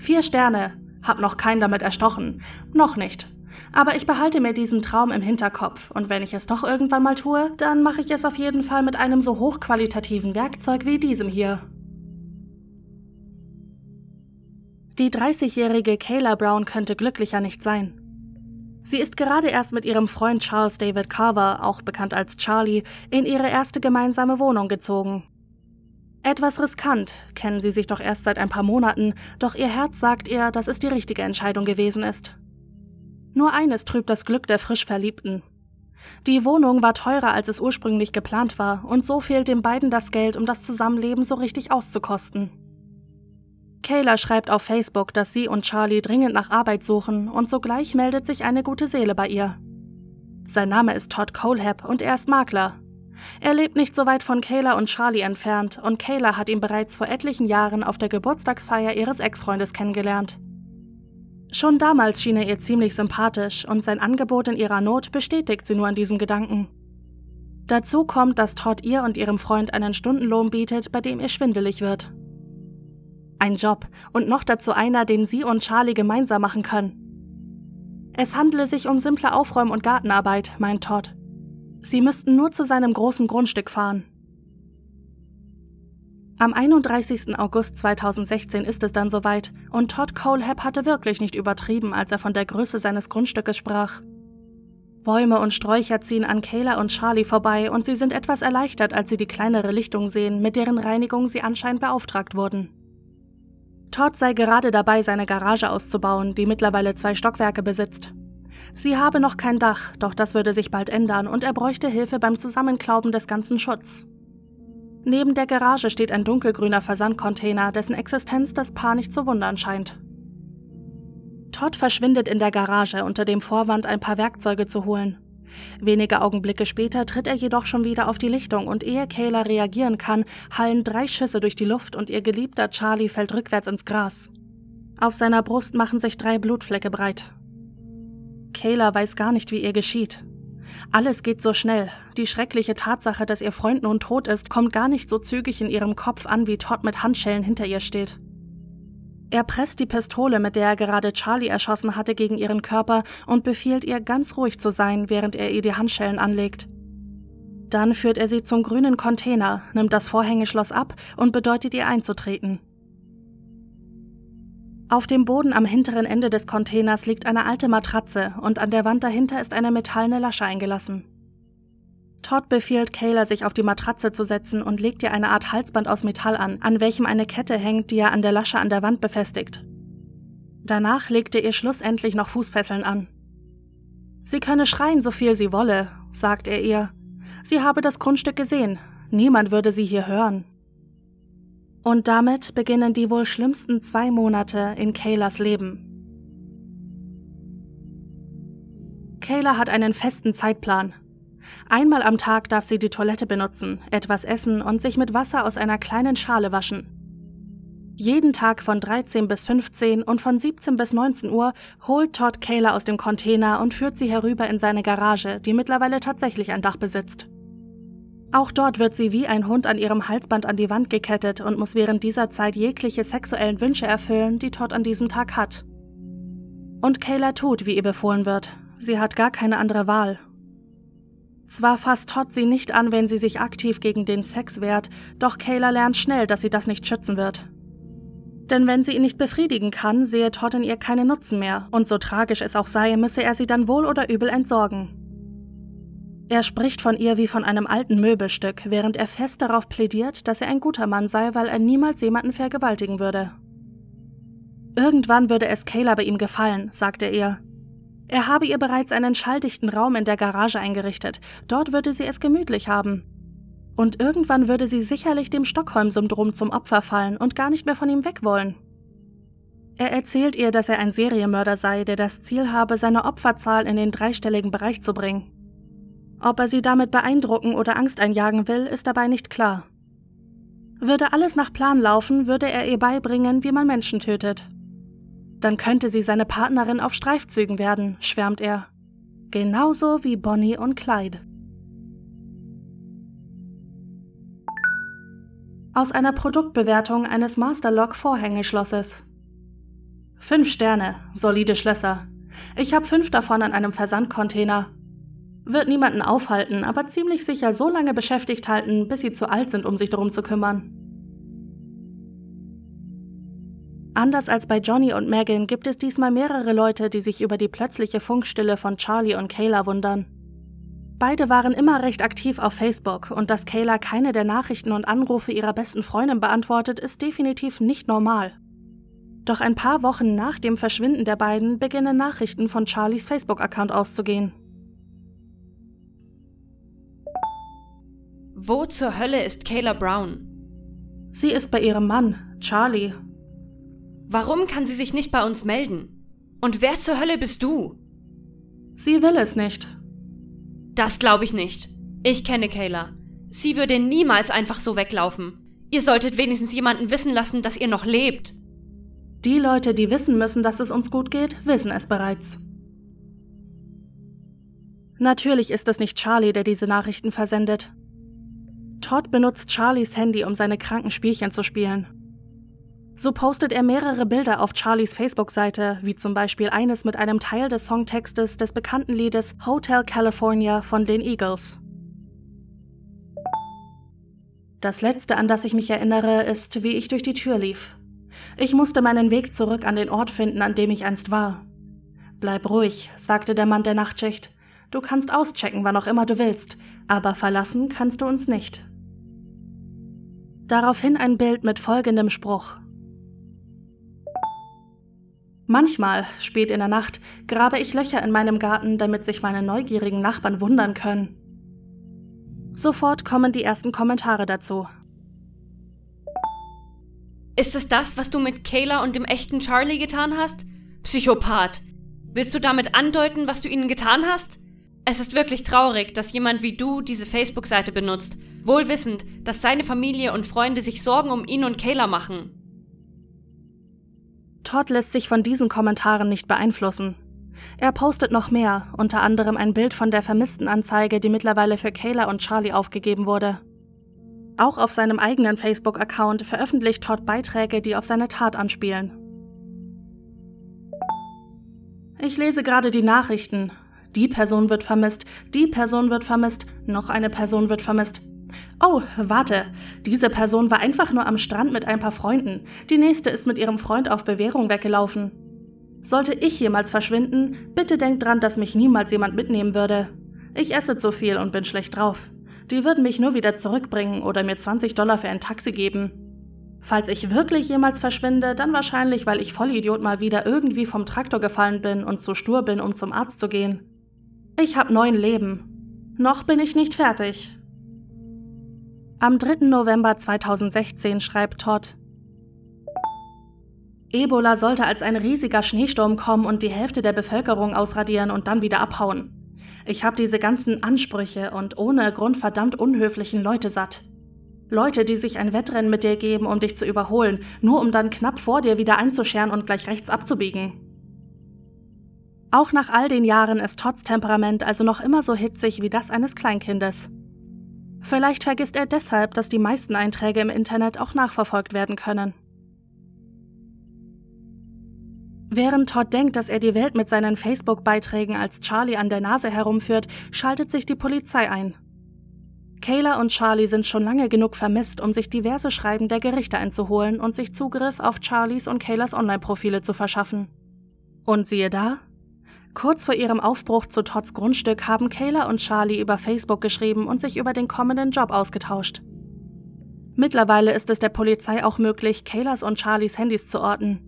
Vier Sterne. Hab noch keinen damit erstochen. Noch nicht. Aber ich behalte mir diesen Traum im Hinterkopf und wenn ich es doch irgendwann mal tue, dann mache ich es auf jeden Fall mit einem so hochqualitativen Werkzeug wie diesem hier. Die 30-jährige Kayla Brown könnte glücklicher nicht sein. Sie ist gerade erst mit ihrem Freund Charles David Carver, auch bekannt als Charlie, in ihre erste gemeinsame Wohnung gezogen. Etwas riskant, kennen sie sich doch erst seit ein paar Monaten, doch ihr Herz sagt ihr, dass es die richtige Entscheidung gewesen ist. Nur eines trübt das Glück der frisch Verliebten. Die Wohnung war teurer, als es ursprünglich geplant war, und so fehlt den beiden das Geld, um das Zusammenleben so richtig auszukosten. Kayla schreibt auf Facebook, dass sie und Charlie dringend nach Arbeit suchen, und sogleich meldet sich eine gute Seele bei ihr. Sein Name ist Todd Colehab und er ist Makler, er lebt nicht so weit von Kayla und Charlie entfernt und Kayla hat ihn bereits vor etlichen Jahren auf der Geburtstagsfeier ihres Ex-Freundes kennengelernt. Schon damals schien er ihr ziemlich sympathisch und sein Angebot in ihrer Not bestätigt sie nur an diesem Gedanken. Dazu kommt, dass Todd ihr und ihrem Freund einen Stundenlohn bietet, bei dem ihr schwindelig wird. Ein Job und noch dazu einer, den sie und Charlie gemeinsam machen können. Es handele sich um simple Aufräum- und Gartenarbeit, meint Todd. Sie müssten nur zu seinem großen Grundstück fahren. Am 31. August 2016 ist es dann soweit und Todd Colehab hatte wirklich nicht übertrieben, als er von der Größe seines Grundstückes sprach. Bäume und Sträucher ziehen an Kayla und Charlie vorbei und sie sind etwas erleichtert, als sie die kleinere Lichtung sehen, mit deren Reinigung sie anscheinend beauftragt wurden. Todd sei gerade dabei, seine Garage auszubauen, die mittlerweile zwei Stockwerke besitzt. Sie habe noch kein Dach, doch das würde sich bald ändern und er bräuchte Hilfe beim Zusammenklauben des ganzen Schutz. Neben der Garage steht ein dunkelgrüner Versandcontainer, dessen Existenz das Paar nicht zu wundern scheint. Todd verschwindet in der Garage unter dem Vorwand, ein paar Werkzeuge zu holen. Wenige Augenblicke später tritt er jedoch schon wieder auf die Lichtung und ehe Kayla reagieren kann, hallen drei Schüsse durch die Luft und ihr geliebter Charlie fällt rückwärts ins Gras. Auf seiner Brust machen sich drei Blutflecke breit. Kayla weiß gar nicht, wie ihr geschieht. Alles geht so schnell. Die schreckliche Tatsache, dass ihr Freund nun tot ist, kommt gar nicht so zügig in ihrem Kopf an, wie Todd mit Handschellen hinter ihr steht. Er presst die Pistole, mit der er gerade Charlie erschossen hatte, gegen ihren Körper und befiehlt ihr, ganz ruhig zu sein, während er ihr die Handschellen anlegt. Dann führt er sie zum grünen Container, nimmt das Vorhängeschloss ab und bedeutet ihr einzutreten. Auf dem Boden am hinteren Ende des Containers liegt eine alte Matratze und an der Wand dahinter ist eine metallene Lasche eingelassen. Todd befiehlt Kayla, sich auf die Matratze zu setzen und legt ihr eine Art Halsband aus Metall an, an welchem eine Kette hängt, die er an der Lasche an der Wand befestigt. Danach legt er ihr schlussendlich noch Fußfesseln an. Sie könne schreien, so viel sie wolle, sagt er ihr. Sie habe das Grundstück gesehen. Niemand würde sie hier hören. Und damit beginnen die wohl schlimmsten zwei Monate in Kaylas Leben. Kayla hat einen festen Zeitplan, Einmal am Tag darf sie die Toilette benutzen, etwas essen und sich mit Wasser aus einer kleinen Schale waschen. Jeden Tag von 13 bis 15 und von 17 bis 19 Uhr holt Todd Kayla aus dem Container und führt sie herüber in seine Garage, die mittlerweile tatsächlich ein Dach besitzt. Auch dort wird sie wie ein Hund an ihrem Halsband an die Wand gekettet und muss während dieser Zeit jegliche sexuellen Wünsche erfüllen, die Todd an diesem Tag hat. Und Kayla tut, wie ihr befohlen wird. Sie hat gar keine andere Wahl zwar fasst Todd sie nicht an, wenn sie sich aktiv gegen den Sex wehrt, doch Kayla lernt schnell, dass sie das nicht schützen wird. Denn wenn sie ihn nicht befriedigen kann, sehe Todd in ihr keinen Nutzen mehr, und so tragisch es auch sei, müsse er sie dann wohl oder übel entsorgen. Er spricht von ihr wie von einem alten Möbelstück, während er fest darauf plädiert, dass er ein guter Mann sei, weil er niemals jemanden vergewaltigen würde. Irgendwann würde es Kayla bei ihm gefallen, sagt er ihr, er habe ihr bereits einen schalldichten Raum in der Garage eingerichtet. Dort würde sie es gemütlich haben. Und irgendwann würde sie sicherlich dem Stockholm-Syndrom zum Opfer fallen und gar nicht mehr von ihm weg wollen. Er erzählt ihr, dass er ein Serienmörder sei, der das Ziel habe, seine Opferzahl in den dreistelligen Bereich zu bringen. Ob er sie damit beeindrucken oder Angst einjagen will, ist dabei nicht klar. Würde alles nach Plan laufen, würde er ihr beibringen, wie man Menschen tötet. Dann könnte sie seine Partnerin auf Streifzügen werden, schwärmt er. Genauso wie Bonnie und Clyde. Aus einer Produktbewertung eines Masterlock Vorhängeschlosses. Fünf Sterne, solide Schlösser. Ich habe fünf davon an einem Versandcontainer. Wird niemanden aufhalten, aber ziemlich sicher so lange beschäftigt halten, bis sie zu alt sind, um sich darum zu kümmern. Anders als bei Johnny und Megan gibt es diesmal mehrere Leute, die sich über die plötzliche Funkstille von Charlie und Kayla wundern. Beide waren immer recht aktiv auf Facebook und dass Kayla keine der Nachrichten und Anrufe ihrer besten Freundin beantwortet, ist definitiv nicht normal. Doch ein paar Wochen nach dem Verschwinden der beiden beginnen Nachrichten von Charlies Facebook-Account auszugehen. Wo zur Hölle ist Kayla Brown? Sie ist bei ihrem Mann, Charlie, Warum kann sie sich nicht bei uns melden? Und wer zur Hölle bist du? Sie will es nicht. Das glaube ich nicht. Ich kenne Kayla. Sie würde niemals einfach so weglaufen. Ihr solltet wenigstens jemanden wissen lassen, dass ihr noch lebt. Die Leute, die wissen müssen, dass es uns gut geht, wissen es bereits. Natürlich ist es nicht Charlie, der diese Nachrichten versendet. Todd benutzt Charlies Handy, um seine kranken Spielchen zu spielen. So postet er mehrere Bilder auf Charlies Facebook-Seite, wie zum Beispiel eines mit einem Teil des Songtextes des bekannten Liedes Hotel California von den Eagles. Das Letzte, an das ich mich erinnere, ist, wie ich durch die Tür lief. Ich musste meinen Weg zurück an den Ort finden, an dem ich einst war. Bleib ruhig, sagte der Mann der Nachtschicht. Du kannst auschecken, wann auch immer du willst, aber verlassen kannst du uns nicht. Daraufhin ein Bild mit folgendem Spruch. Manchmal, spät in der Nacht, grabe ich Löcher in meinem Garten, damit sich meine neugierigen Nachbarn wundern können. Sofort kommen die ersten Kommentare dazu. Ist es das, was du mit Kayla und dem echten Charlie getan hast? Psychopath! Willst du damit andeuten, was du ihnen getan hast? Es ist wirklich traurig, dass jemand wie du diese Facebook-Seite benutzt, wohl wissend, dass seine Familie und Freunde sich Sorgen um ihn und Kayla machen. Todd lässt sich von diesen Kommentaren nicht beeinflussen. Er postet noch mehr, unter anderem ein Bild von der Vermisstenanzeige, die mittlerweile für Kayla und Charlie aufgegeben wurde. Auch auf seinem eigenen Facebook-Account veröffentlicht Todd Beiträge, die auf seine Tat anspielen. Ich lese gerade die Nachrichten. Die Person wird vermisst, die Person wird vermisst, noch eine Person wird vermisst. Oh, warte, diese Person war einfach nur am Strand mit ein paar Freunden. Die nächste ist mit ihrem Freund auf Bewährung weggelaufen. Sollte ich jemals verschwinden, bitte denkt dran, dass mich niemals jemand mitnehmen würde. Ich esse zu viel und bin schlecht drauf. Die würden mich nur wieder zurückbringen oder mir 20 Dollar für ein Taxi geben. Falls ich wirklich jemals verschwinde, dann wahrscheinlich, weil ich Vollidiot mal wieder irgendwie vom Traktor gefallen bin und zu stur bin, um zum Arzt zu gehen. Ich hab neun Leben. Noch bin ich nicht fertig. Am 3. November 2016 schreibt Todd, Ebola sollte als ein riesiger Schneesturm kommen und die Hälfte der Bevölkerung ausradieren und dann wieder abhauen. Ich habe diese ganzen Ansprüche und ohne Grund verdammt unhöflichen Leute satt. Leute, die sich ein Wettrennen mit dir geben, um dich zu überholen, nur um dann knapp vor dir wieder einzuscheren und gleich rechts abzubiegen. Auch nach all den Jahren ist Todds Temperament also noch immer so hitzig wie das eines Kleinkindes. Vielleicht vergisst er deshalb, dass die meisten Einträge im Internet auch nachverfolgt werden können. Während Todd denkt, dass er die Welt mit seinen Facebook-Beiträgen als Charlie an der Nase herumführt, schaltet sich die Polizei ein. Kayla und Charlie sind schon lange genug vermisst, um sich diverse Schreiben der Gerichte einzuholen und sich Zugriff auf Charlies und Kaylas Online-Profile zu verschaffen. Und siehe da, Kurz vor ihrem Aufbruch zu Todds Grundstück haben Kayla und Charlie über Facebook geschrieben und sich über den kommenden Job ausgetauscht. Mittlerweile ist es der Polizei auch möglich, Kaylas und Charlies Handys zu orten.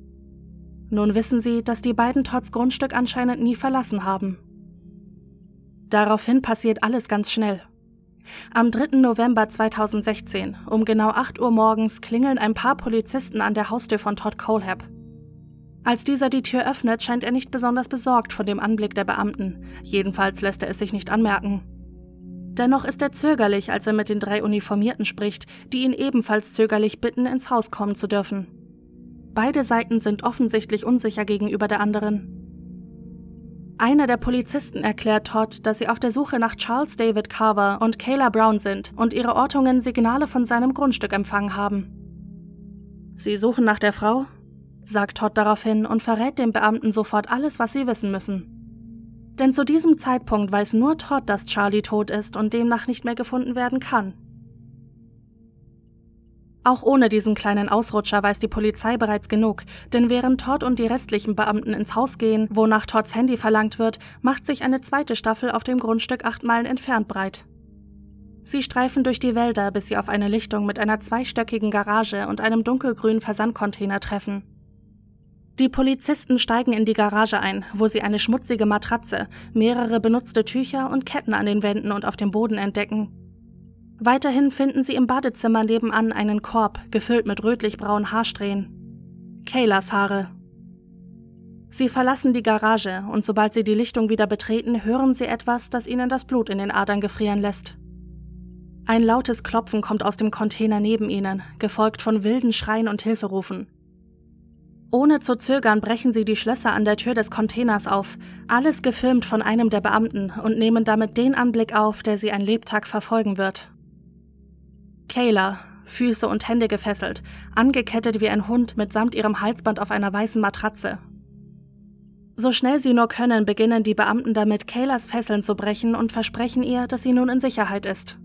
Nun wissen sie, dass die beiden Todds Grundstück anscheinend nie verlassen haben. Daraufhin passiert alles ganz schnell. Am 3. November 2016, um genau 8 Uhr morgens, klingeln ein paar Polizisten an der Haustür von Todd Colehab. Als dieser die Tür öffnet, scheint er nicht besonders besorgt von dem Anblick der Beamten, jedenfalls lässt er es sich nicht anmerken. Dennoch ist er zögerlich, als er mit den drei Uniformierten spricht, die ihn ebenfalls zögerlich bitten, ins Haus kommen zu dürfen. Beide Seiten sind offensichtlich unsicher gegenüber der anderen. Einer der Polizisten erklärt Todd, dass sie auf der Suche nach Charles David Carver und Kayla Brown sind und ihre Ortungen Signale von seinem Grundstück empfangen haben. Sie suchen nach der Frau? Sagt Todd daraufhin und verrät dem Beamten sofort alles, was sie wissen müssen. Denn zu diesem Zeitpunkt weiß nur Todd, dass Charlie tot ist und demnach nicht mehr gefunden werden kann. Auch ohne diesen kleinen Ausrutscher weiß die Polizei bereits genug, denn während Todd und die restlichen Beamten ins Haus gehen, wonach Todds Handy verlangt wird, macht sich eine zweite Staffel auf dem Grundstück acht Meilen entfernt breit. Sie streifen durch die Wälder, bis sie auf eine Lichtung mit einer zweistöckigen Garage und einem dunkelgrünen Versandcontainer treffen. Die Polizisten steigen in die Garage ein, wo sie eine schmutzige Matratze, mehrere benutzte Tücher und Ketten an den Wänden und auf dem Boden entdecken. Weiterhin finden sie im Badezimmer nebenan einen Korb, gefüllt mit rötlich-braunen Haarsträhnen. Kaylas Haare. Sie verlassen die Garage und sobald sie die Lichtung wieder betreten, hören sie etwas, das ihnen das Blut in den Adern gefrieren lässt. Ein lautes Klopfen kommt aus dem Container neben ihnen, gefolgt von wilden Schreien und Hilferufen. Ohne zu zögern brechen sie die Schlösser an der Tür des Containers auf, alles gefilmt von einem der Beamten und nehmen damit den Anblick auf, der sie ein Lebtag verfolgen wird. Kayla, Füße und Hände gefesselt, angekettet wie ein Hund mitsamt ihrem Halsband auf einer weißen Matratze. So schnell sie nur können, beginnen die Beamten damit, Kaylas Fesseln zu brechen und versprechen ihr, dass sie nun in Sicherheit ist.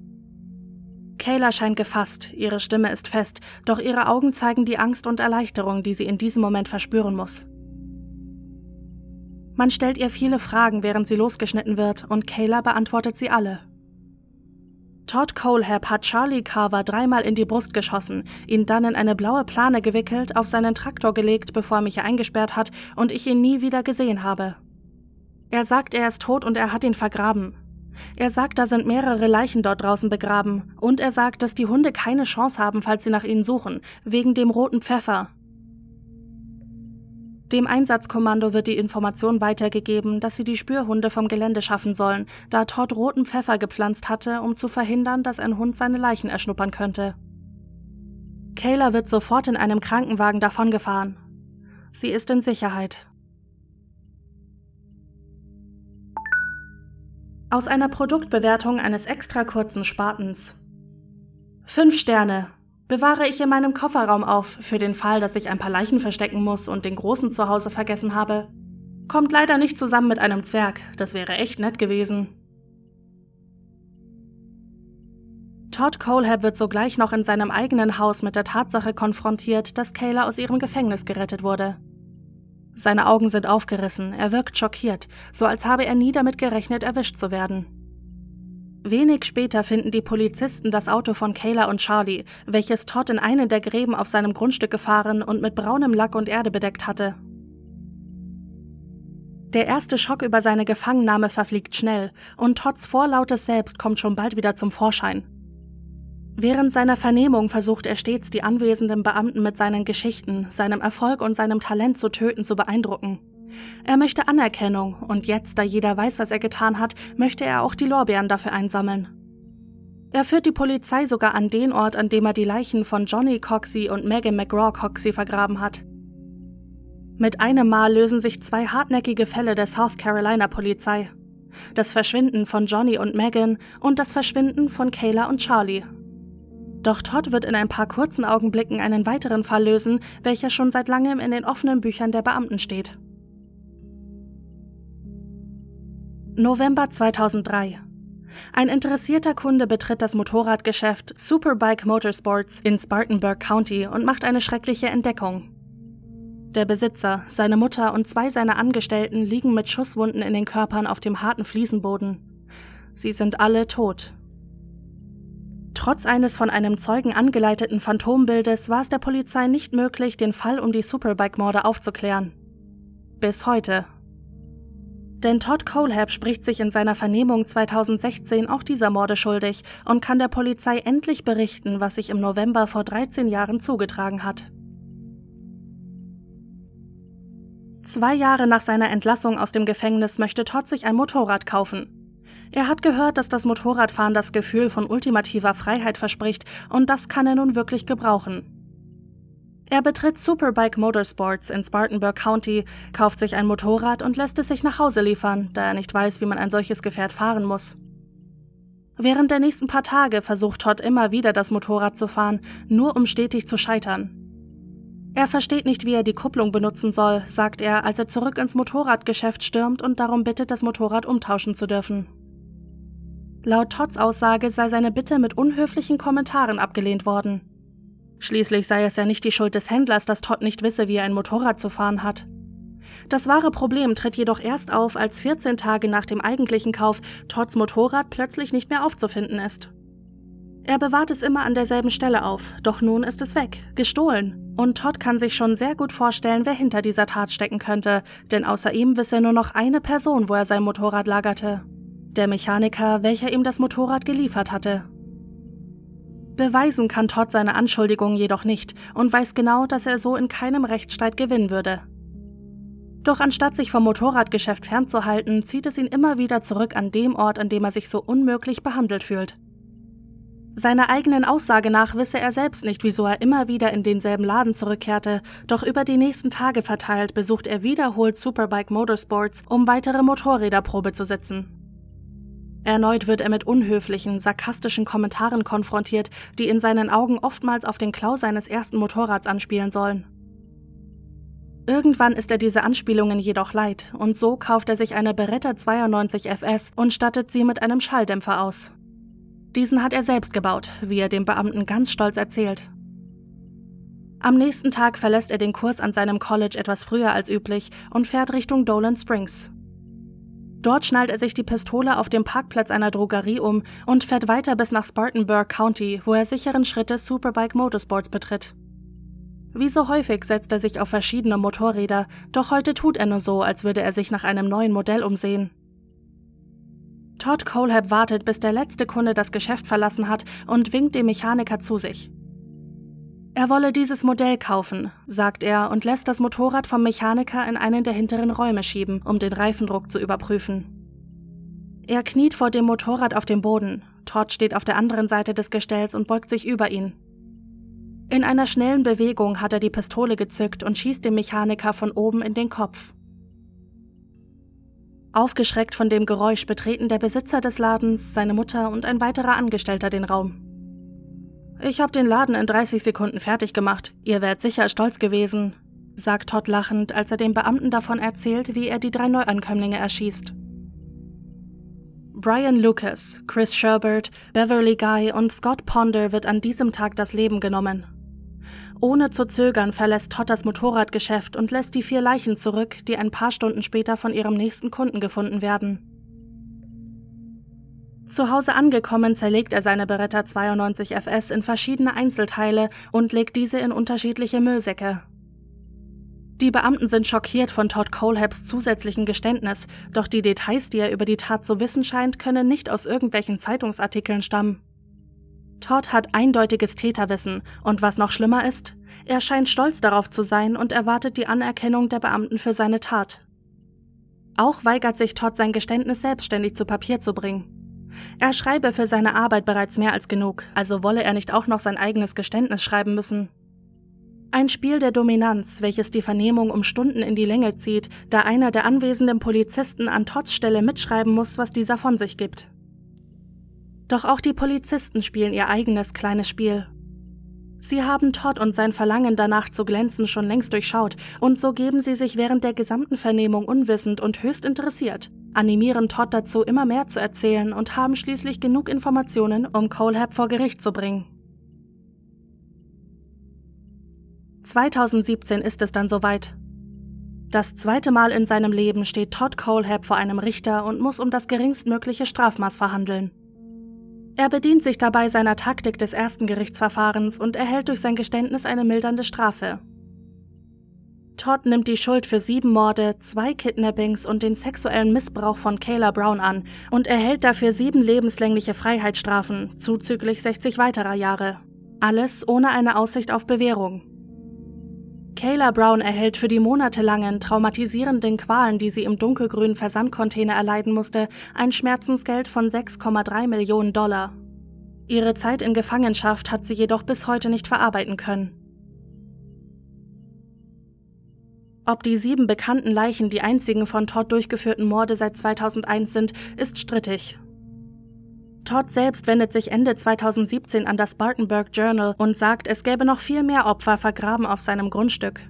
Kayla scheint gefasst, ihre Stimme ist fest, doch ihre Augen zeigen die Angst und Erleichterung, die sie in diesem Moment verspüren muss. Man stellt ihr viele Fragen, während sie losgeschnitten wird, und Kayla beantwortet sie alle. Todd Colehab hat Charlie Carver dreimal in die Brust geschossen, ihn dann in eine blaue Plane gewickelt, auf seinen Traktor gelegt, bevor er mich eingesperrt hat und ich ihn nie wieder gesehen habe. Er sagt, er ist tot und er hat ihn vergraben. Er sagt, da sind mehrere Leichen dort draußen begraben. Und er sagt, dass die Hunde keine Chance haben, falls sie nach ihnen suchen, wegen dem roten Pfeffer. Dem Einsatzkommando wird die Information weitergegeben, dass sie die Spürhunde vom Gelände schaffen sollen, da Todd roten Pfeffer gepflanzt hatte, um zu verhindern, dass ein Hund seine Leichen erschnuppern könnte. Kayla wird sofort in einem Krankenwagen davongefahren. Sie ist in Sicherheit. Aus einer Produktbewertung eines extra kurzen Spartens. Fünf Sterne. Bewahre ich in meinem Kofferraum auf, für den Fall, dass ich ein paar Leichen verstecken muss und den Großen zu Hause vergessen habe. Kommt leider nicht zusammen mit einem Zwerg, das wäre echt nett gewesen. Todd Colehab wird sogleich noch in seinem eigenen Haus mit der Tatsache konfrontiert, dass Kayla aus ihrem Gefängnis gerettet wurde. Seine Augen sind aufgerissen, er wirkt schockiert, so als habe er nie damit gerechnet, erwischt zu werden. Wenig später finden die Polizisten das Auto von Kayla und Charlie, welches Todd in einen der Gräben auf seinem Grundstück gefahren und mit braunem Lack und Erde bedeckt hatte. Der erste Schock über seine Gefangennahme verfliegt schnell, und Todds vorlautes Selbst kommt schon bald wieder zum Vorschein. Während seiner Vernehmung versucht er stets, die anwesenden Beamten mit seinen Geschichten, seinem Erfolg und seinem Talent zu töten zu beeindrucken. Er möchte Anerkennung, und jetzt, da jeder weiß, was er getan hat, möchte er auch die Lorbeeren dafür einsammeln. Er führt die Polizei sogar an den Ort, an dem er die Leichen von Johnny Coxey und Megan McGraw Coxey vergraben hat. Mit einem Mal lösen sich zwei hartnäckige Fälle der South Carolina Polizei. Das Verschwinden von Johnny und Megan und das Verschwinden von Kayla und Charlie doch Todd wird in ein paar kurzen Augenblicken einen weiteren Fall lösen, welcher schon seit langem in den offenen Büchern der Beamten steht. November 2003 ein interessierter Kunde betritt das Motorradgeschäft Superbike Motorsports in Spartanburg County und macht eine schreckliche Entdeckung. Der Besitzer, seine Mutter und zwei seiner Angestellten liegen mit Schusswunden in den Körpern auf dem harten Fliesenboden. Sie sind alle tot. Trotz eines von einem Zeugen angeleiteten Phantombildes war es der Polizei nicht möglich, den Fall um die Superbike-Morde aufzuklären. Bis heute. Denn Todd Colehab spricht sich in seiner Vernehmung 2016 auch dieser Morde schuldig und kann der Polizei endlich berichten, was sich im November vor 13 Jahren zugetragen hat. Zwei Jahre nach seiner Entlassung aus dem Gefängnis möchte Todd sich ein Motorrad kaufen. Er hat gehört, dass das Motorradfahren das Gefühl von ultimativer Freiheit verspricht und das kann er nun wirklich gebrauchen. Er betritt Superbike Motorsports in Spartanburg County, kauft sich ein Motorrad und lässt es sich nach Hause liefern, da er nicht weiß, wie man ein solches Gefährt fahren muss. Während der nächsten paar Tage versucht Todd immer wieder das Motorrad zu fahren, nur um stetig zu scheitern. Er versteht nicht, wie er die Kupplung benutzen soll, sagt er, als er zurück ins Motorradgeschäft stürmt und darum bittet, das Motorrad umtauschen zu dürfen. Laut Todds Aussage sei seine Bitte mit unhöflichen Kommentaren abgelehnt worden. Schließlich sei es ja nicht die Schuld des Händlers, dass Todd nicht wisse, wie er ein Motorrad zu fahren hat. Das wahre Problem tritt jedoch erst auf, als 14 Tage nach dem eigentlichen Kauf Todds Motorrad plötzlich nicht mehr aufzufinden ist. Er bewahrt es immer an derselben Stelle auf, doch nun ist es weg, gestohlen. Und Todd kann sich schon sehr gut vorstellen, wer hinter dieser Tat stecken könnte, denn außer ihm wisse nur noch eine Person, wo er sein Motorrad lagerte der Mechaniker, welcher ihm das Motorrad geliefert hatte. Beweisen kann Todd seine Anschuldigung jedoch nicht und weiß genau, dass er so in keinem Rechtsstreit gewinnen würde. Doch anstatt sich vom Motorradgeschäft fernzuhalten, zieht es ihn immer wieder zurück an dem Ort, an dem er sich so unmöglich behandelt fühlt. Seiner eigenen Aussage nach wisse er selbst nicht, wieso er immer wieder in denselben Laden zurückkehrte, doch über die nächsten Tage verteilt besucht er wiederholt Superbike Motorsports, um weitere Motorräderprobe zu sitzen. Erneut wird er mit unhöflichen, sarkastischen Kommentaren konfrontiert, die in seinen Augen oftmals auf den Klau seines ersten Motorrads anspielen sollen. Irgendwann ist er diese Anspielungen jedoch leid und so kauft er sich eine Beretta 92 FS und stattet sie mit einem Schalldämpfer aus. Diesen hat er selbst gebaut, wie er dem Beamten ganz stolz erzählt. Am nächsten Tag verlässt er den Kurs an seinem College etwas früher als üblich und fährt Richtung Dolan Springs. Dort schnallt er sich die Pistole auf dem Parkplatz einer Drogerie um und fährt weiter bis nach Spartanburg County, wo er sicheren Schrittes Superbike Motorsports betritt. Wie so häufig setzt er sich auf verschiedene Motorräder, doch heute tut er nur so, als würde er sich nach einem neuen Modell umsehen. Todd Colehab wartet, bis der letzte Kunde das Geschäft verlassen hat und winkt dem Mechaniker zu sich. Er wolle dieses Modell kaufen, sagt er und lässt das Motorrad vom Mechaniker in einen der hinteren Räume schieben, um den Reifendruck zu überprüfen. Er kniet vor dem Motorrad auf dem Boden. Todd steht auf der anderen Seite des Gestells und beugt sich über ihn. In einer schnellen Bewegung hat er die Pistole gezückt und schießt dem Mechaniker von oben in den Kopf. Aufgeschreckt von dem Geräusch betreten der Besitzer des Ladens, seine Mutter und ein weiterer Angestellter den Raum. Ich habe den Laden in 30 Sekunden fertig gemacht. Ihr wärt sicher stolz gewesen, sagt Todd lachend, als er dem Beamten davon erzählt, wie er die drei Neuankömmlinge erschießt. Brian Lucas, Chris Sherbert, Beverly Guy und Scott Ponder wird an diesem Tag das Leben genommen. Ohne zu zögern verlässt Todd das Motorradgeschäft und lässt die vier Leichen zurück, die ein paar Stunden später von ihrem nächsten Kunden gefunden werden. Zu Hause angekommen zerlegt er seine Beretta 92 FS in verschiedene Einzelteile und legt diese in unterschiedliche Müllsäcke. Die Beamten sind schockiert von Todd Colehabs zusätzlichen Geständnis, doch die Details, die er über die Tat zu wissen scheint, können nicht aus irgendwelchen Zeitungsartikeln stammen. Todd hat eindeutiges Täterwissen und was noch schlimmer ist, er scheint stolz darauf zu sein und erwartet die Anerkennung der Beamten für seine Tat. Auch weigert sich Todd sein Geständnis selbstständig zu Papier zu bringen. Er schreibe für seine Arbeit bereits mehr als genug, also wolle er nicht auch noch sein eigenes Geständnis schreiben müssen. Ein Spiel der Dominanz, welches die Vernehmung um Stunden in die Länge zieht, da einer der anwesenden Polizisten an Todds Stelle mitschreiben muss, was dieser von sich gibt. Doch auch die Polizisten spielen ihr eigenes kleines Spiel. Sie haben Todd und sein Verlangen danach zu glänzen schon längst durchschaut, und so geben sie sich während der gesamten Vernehmung unwissend und höchst interessiert, animieren Todd dazu, immer mehr zu erzählen und haben schließlich genug Informationen, um Colehab vor Gericht zu bringen. 2017 ist es dann soweit. Das zweite Mal in seinem Leben steht Todd Colehab vor einem Richter und muss um das geringstmögliche Strafmaß verhandeln. Er bedient sich dabei seiner Taktik des ersten Gerichtsverfahrens und erhält durch sein Geständnis eine mildernde Strafe. Todd nimmt die Schuld für sieben Morde, zwei Kidnappings und den sexuellen Missbrauch von Kayla Brown an und erhält dafür sieben lebenslängliche Freiheitsstrafen, zuzüglich 60 weiterer Jahre. Alles ohne eine Aussicht auf Bewährung. Kayla Brown erhält für die monatelangen, traumatisierenden Qualen, die sie im dunkelgrünen Versandcontainer erleiden musste, ein Schmerzensgeld von 6,3 Millionen Dollar. Ihre Zeit in Gefangenschaft hat sie jedoch bis heute nicht verarbeiten können. Ob die sieben bekannten Leichen die einzigen von Todd durchgeführten Morde seit 2001 sind, ist strittig. Todd selbst wendet sich Ende 2017 an das Spartanburg Journal und sagt, es gäbe noch viel mehr Opfer vergraben auf seinem Grundstück.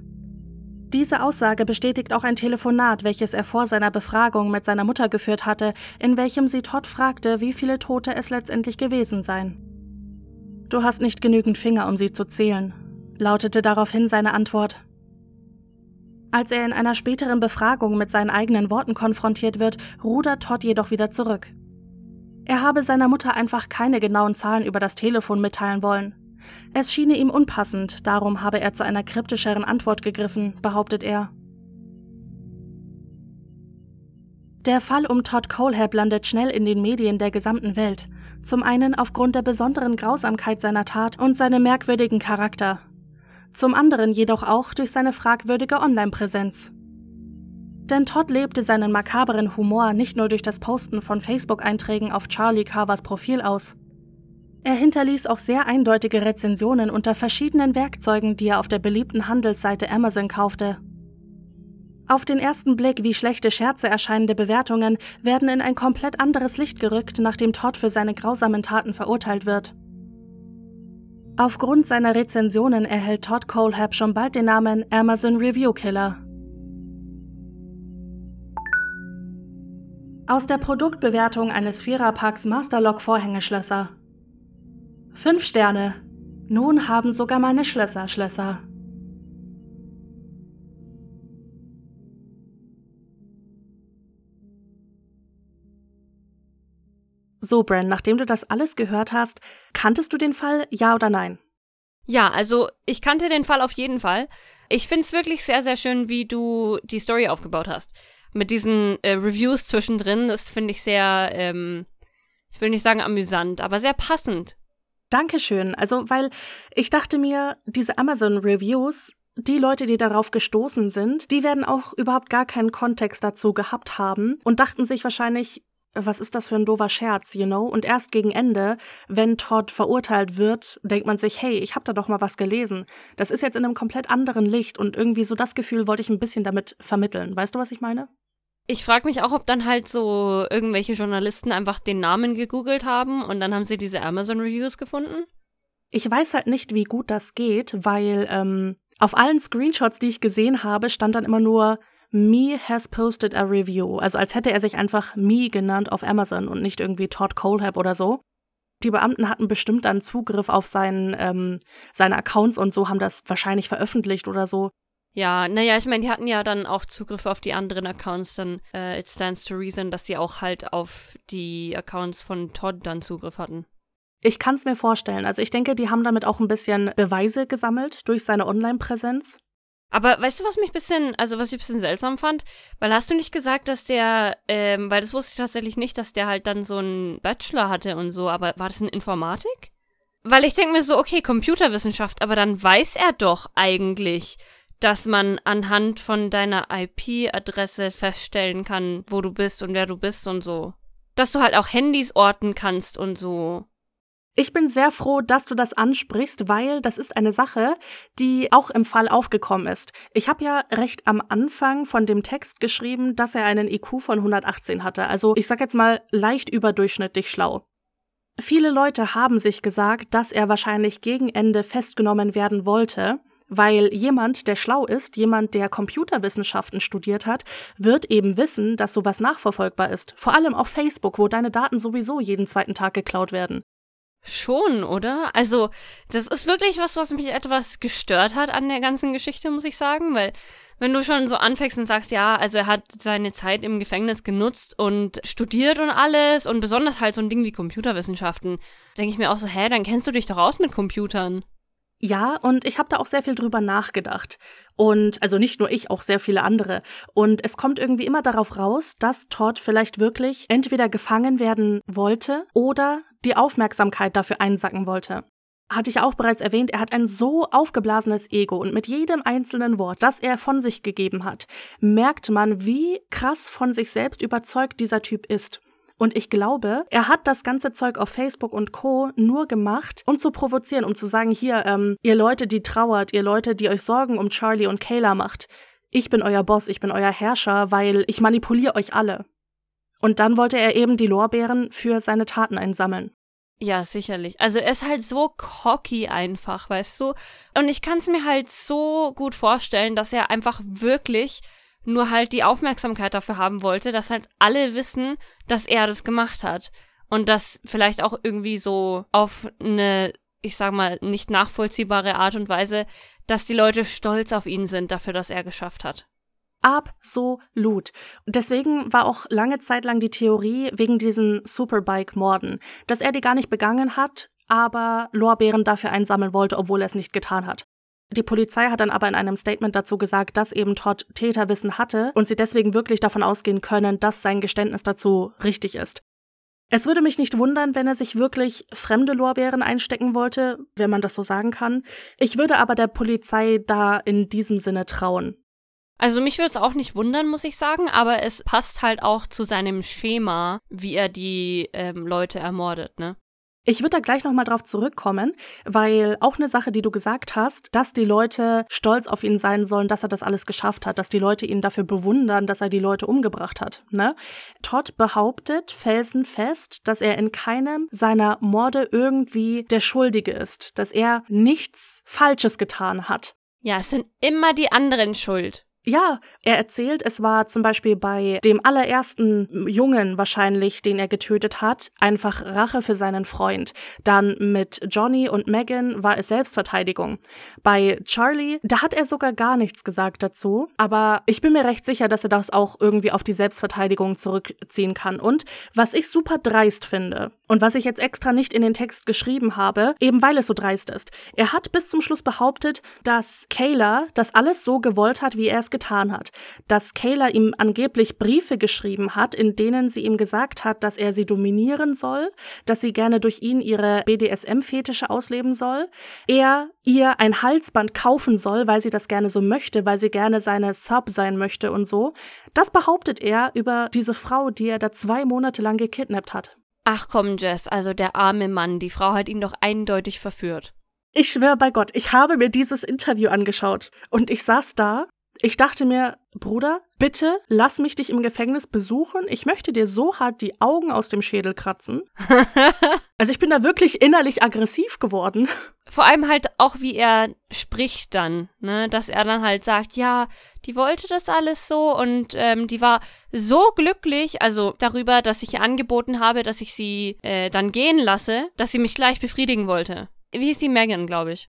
Diese Aussage bestätigt auch ein Telefonat, welches er vor seiner Befragung mit seiner Mutter geführt hatte, in welchem sie Todd fragte, wie viele Tote es letztendlich gewesen seien. Du hast nicht genügend Finger, um sie zu zählen, lautete daraufhin seine Antwort. Als er in einer späteren Befragung mit seinen eigenen Worten konfrontiert wird, rudert Todd jedoch wieder zurück. Er habe seiner Mutter einfach keine genauen Zahlen über das Telefon mitteilen wollen. Es schiene ihm unpassend, darum habe er zu einer kryptischeren Antwort gegriffen, behauptet er. Der Fall um Todd Colehab landet schnell in den Medien der gesamten Welt. Zum einen aufgrund der besonderen Grausamkeit seiner Tat und seinem merkwürdigen Charakter, zum anderen jedoch auch durch seine fragwürdige Online-Präsenz. Denn Todd lebte seinen makaberen Humor nicht nur durch das Posten von Facebook-Einträgen auf Charlie Carvers Profil aus. Er hinterließ auch sehr eindeutige Rezensionen unter verschiedenen Werkzeugen, die er auf der beliebten Handelsseite Amazon kaufte. Auf den ersten Blick wie schlechte Scherze erscheinende Bewertungen werden in ein komplett anderes Licht gerückt, nachdem Todd für seine grausamen Taten verurteilt wird. Aufgrund seiner Rezensionen erhält Todd Colehab schon bald den Namen Amazon Review Killer. Aus der Produktbewertung eines Viererpacks Masterlock Vorhängeschlösser. Fünf Sterne. Nun haben sogar meine Schlösser Schlösser. So, Bran, nachdem du das alles gehört hast, kanntest du den Fall, ja oder nein? Ja, also ich kannte den Fall auf jeden Fall. Ich find's wirklich sehr, sehr schön, wie du die Story aufgebaut hast. Mit diesen äh, Reviews zwischendrin, das finde ich sehr, ähm, ich will nicht sagen amüsant, aber sehr passend. Dankeschön. Also, weil ich dachte mir, diese Amazon-Reviews, die Leute, die darauf gestoßen sind, die werden auch überhaupt gar keinen Kontext dazu gehabt haben und dachten sich wahrscheinlich, was ist das für ein doofer Scherz, you know? Und erst gegen Ende, wenn Todd verurteilt wird, denkt man sich, hey, ich hab da doch mal was gelesen. Das ist jetzt in einem komplett anderen Licht und irgendwie so das Gefühl wollte ich ein bisschen damit vermitteln. Weißt du, was ich meine? Ich frage mich auch, ob dann halt so irgendwelche Journalisten einfach den Namen gegoogelt haben und dann haben sie diese Amazon-Reviews gefunden. Ich weiß halt nicht, wie gut das geht, weil ähm, auf allen Screenshots, die ich gesehen habe, stand dann immer nur Me has posted a review. Also als hätte er sich einfach Me genannt auf Amazon und nicht irgendwie Todd Colehab oder so. Die Beamten hatten bestimmt dann Zugriff auf seinen, ähm, seine Accounts und so, haben das wahrscheinlich veröffentlicht oder so. Ja, naja, ich meine, die hatten ja dann auch Zugriff auf die anderen Accounts, dann äh, it stands to reason, dass sie auch halt auf die Accounts von Todd dann Zugriff hatten. Ich kann es mir vorstellen. Also ich denke, die haben damit auch ein bisschen Beweise gesammelt durch seine Online-Präsenz. Aber weißt du, was mich bisschen, also was ich bisschen seltsam fand? Weil hast du nicht gesagt, dass der, ähm, weil das wusste ich tatsächlich nicht, dass der halt dann so einen Bachelor hatte und so, aber war das in Informatik? Weil ich denke mir so, okay, Computerwissenschaft, aber dann weiß er doch eigentlich, dass man anhand von deiner IP-Adresse feststellen kann, wo du bist und wer du bist und so. Dass du halt auch Handys orten kannst und so. Ich bin sehr froh, dass du das ansprichst, weil das ist eine Sache, die auch im Fall aufgekommen ist. Ich habe ja recht am Anfang von dem Text geschrieben, dass er einen IQ von 118 hatte. Also ich sag jetzt mal leicht überdurchschnittlich schlau. Viele Leute haben sich gesagt, dass er wahrscheinlich gegen Ende festgenommen werden wollte, weil jemand, der schlau ist, jemand, der Computerwissenschaften studiert hat, wird eben wissen, dass sowas nachverfolgbar ist. Vor allem auf Facebook, wo deine Daten sowieso jeden zweiten Tag geklaut werden. Schon, oder? Also, das ist wirklich was, was mich etwas gestört hat an der ganzen Geschichte, muss ich sagen, weil wenn du schon so anfängst und sagst, ja, also er hat seine Zeit im Gefängnis genutzt und studiert und alles und besonders halt so ein Ding wie Computerwissenschaften, denke ich mir auch so, hä, dann kennst du dich doch aus mit Computern. Ja, und ich habe da auch sehr viel drüber nachgedacht. Und also nicht nur ich, auch sehr viele andere. Und es kommt irgendwie immer darauf raus, dass Todd vielleicht wirklich entweder gefangen werden wollte oder die Aufmerksamkeit dafür einsacken wollte. Hatte ich auch bereits erwähnt, er hat ein so aufgeblasenes Ego und mit jedem einzelnen Wort, das er von sich gegeben hat, merkt man, wie krass von sich selbst überzeugt dieser Typ ist. Und ich glaube, er hat das ganze Zeug auf Facebook und Co. nur gemacht, um zu provozieren, um zu sagen, hier, ähm, ihr Leute, die trauert, ihr Leute, die euch Sorgen um Charlie und Kayla macht, ich bin euer Boss, ich bin euer Herrscher, weil ich manipuliere euch alle. Und dann wollte er eben die Lorbeeren für seine Taten einsammeln. Ja, sicherlich. Also er ist halt so cocky einfach, weißt du? Und ich kann es mir halt so gut vorstellen, dass er einfach wirklich nur halt die Aufmerksamkeit dafür haben wollte, dass halt alle wissen, dass er das gemacht hat. Und das vielleicht auch irgendwie so auf eine, ich sag mal, nicht nachvollziehbare Art und Weise, dass die Leute stolz auf ihn sind dafür, dass er geschafft hat. Absolut. Deswegen war auch lange Zeit lang die Theorie wegen diesen Superbike-Morden, dass er die gar nicht begangen hat, aber Lorbeeren dafür einsammeln wollte, obwohl er es nicht getan hat. Die Polizei hat dann aber in einem Statement dazu gesagt, dass eben Todd Täterwissen hatte und sie deswegen wirklich davon ausgehen können, dass sein Geständnis dazu richtig ist. Es würde mich nicht wundern, wenn er sich wirklich fremde Lorbeeren einstecken wollte, wenn man das so sagen kann. Ich würde aber der Polizei da in diesem Sinne trauen. Also mich würde es auch nicht wundern, muss ich sagen, aber es passt halt auch zu seinem Schema, wie er die ähm, Leute ermordet, ne? Ich würde da gleich nochmal drauf zurückkommen, weil auch eine Sache, die du gesagt hast, dass die Leute stolz auf ihn sein sollen, dass er das alles geschafft hat, dass die Leute ihn dafür bewundern, dass er die Leute umgebracht hat. Ne? Todd behauptet felsenfest, dass er in keinem seiner Morde irgendwie der Schuldige ist, dass er nichts Falsches getan hat. Ja, es sind immer die anderen schuld. Ja, er erzählt, es war zum Beispiel bei dem allerersten Jungen wahrscheinlich, den er getötet hat, einfach Rache für seinen Freund. Dann mit Johnny und Megan war es Selbstverteidigung. Bei Charlie, da hat er sogar gar nichts gesagt dazu, aber ich bin mir recht sicher, dass er das auch irgendwie auf die Selbstverteidigung zurückziehen kann. Und was ich super dreist finde und was ich jetzt extra nicht in den Text geschrieben habe, eben weil es so dreist ist. Er hat bis zum Schluss behauptet, dass Kayla das alles so gewollt hat, wie er es getan hat. Dass Kayla ihm angeblich Briefe geschrieben hat, in denen sie ihm gesagt hat, dass er sie dominieren soll, dass sie gerne durch ihn ihre BDSM-Fetische ausleben soll. Er ihr ein Halsband kaufen soll, weil sie das gerne so möchte, weil sie gerne seine Sub sein möchte und so. Das behauptet er über diese Frau, die er da zwei Monate lang gekidnappt hat. Ach komm, Jess, also der arme Mann, die Frau hat ihn doch eindeutig verführt. Ich schwöre bei Gott, ich habe mir dieses Interview angeschaut und ich saß da ich dachte mir, Bruder, bitte lass mich dich im Gefängnis besuchen. Ich möchte dir so hart die Augen aus dem Schädel kratzen. *laughs* also ich bin da wirklich innerlich aggressiv geworden. Vor allem halt auch, wie er spricht dann, ne? Dass er dann halt sagt, ja, die wollte das alles so und ähm, die war so glücklich, also darüber, dass ich ihr angeboten habe, dass ich sie äh, dann gehen lasse, dass sie mich gleich befriedigen wollte. Wie hieß die Megan, glaube ich.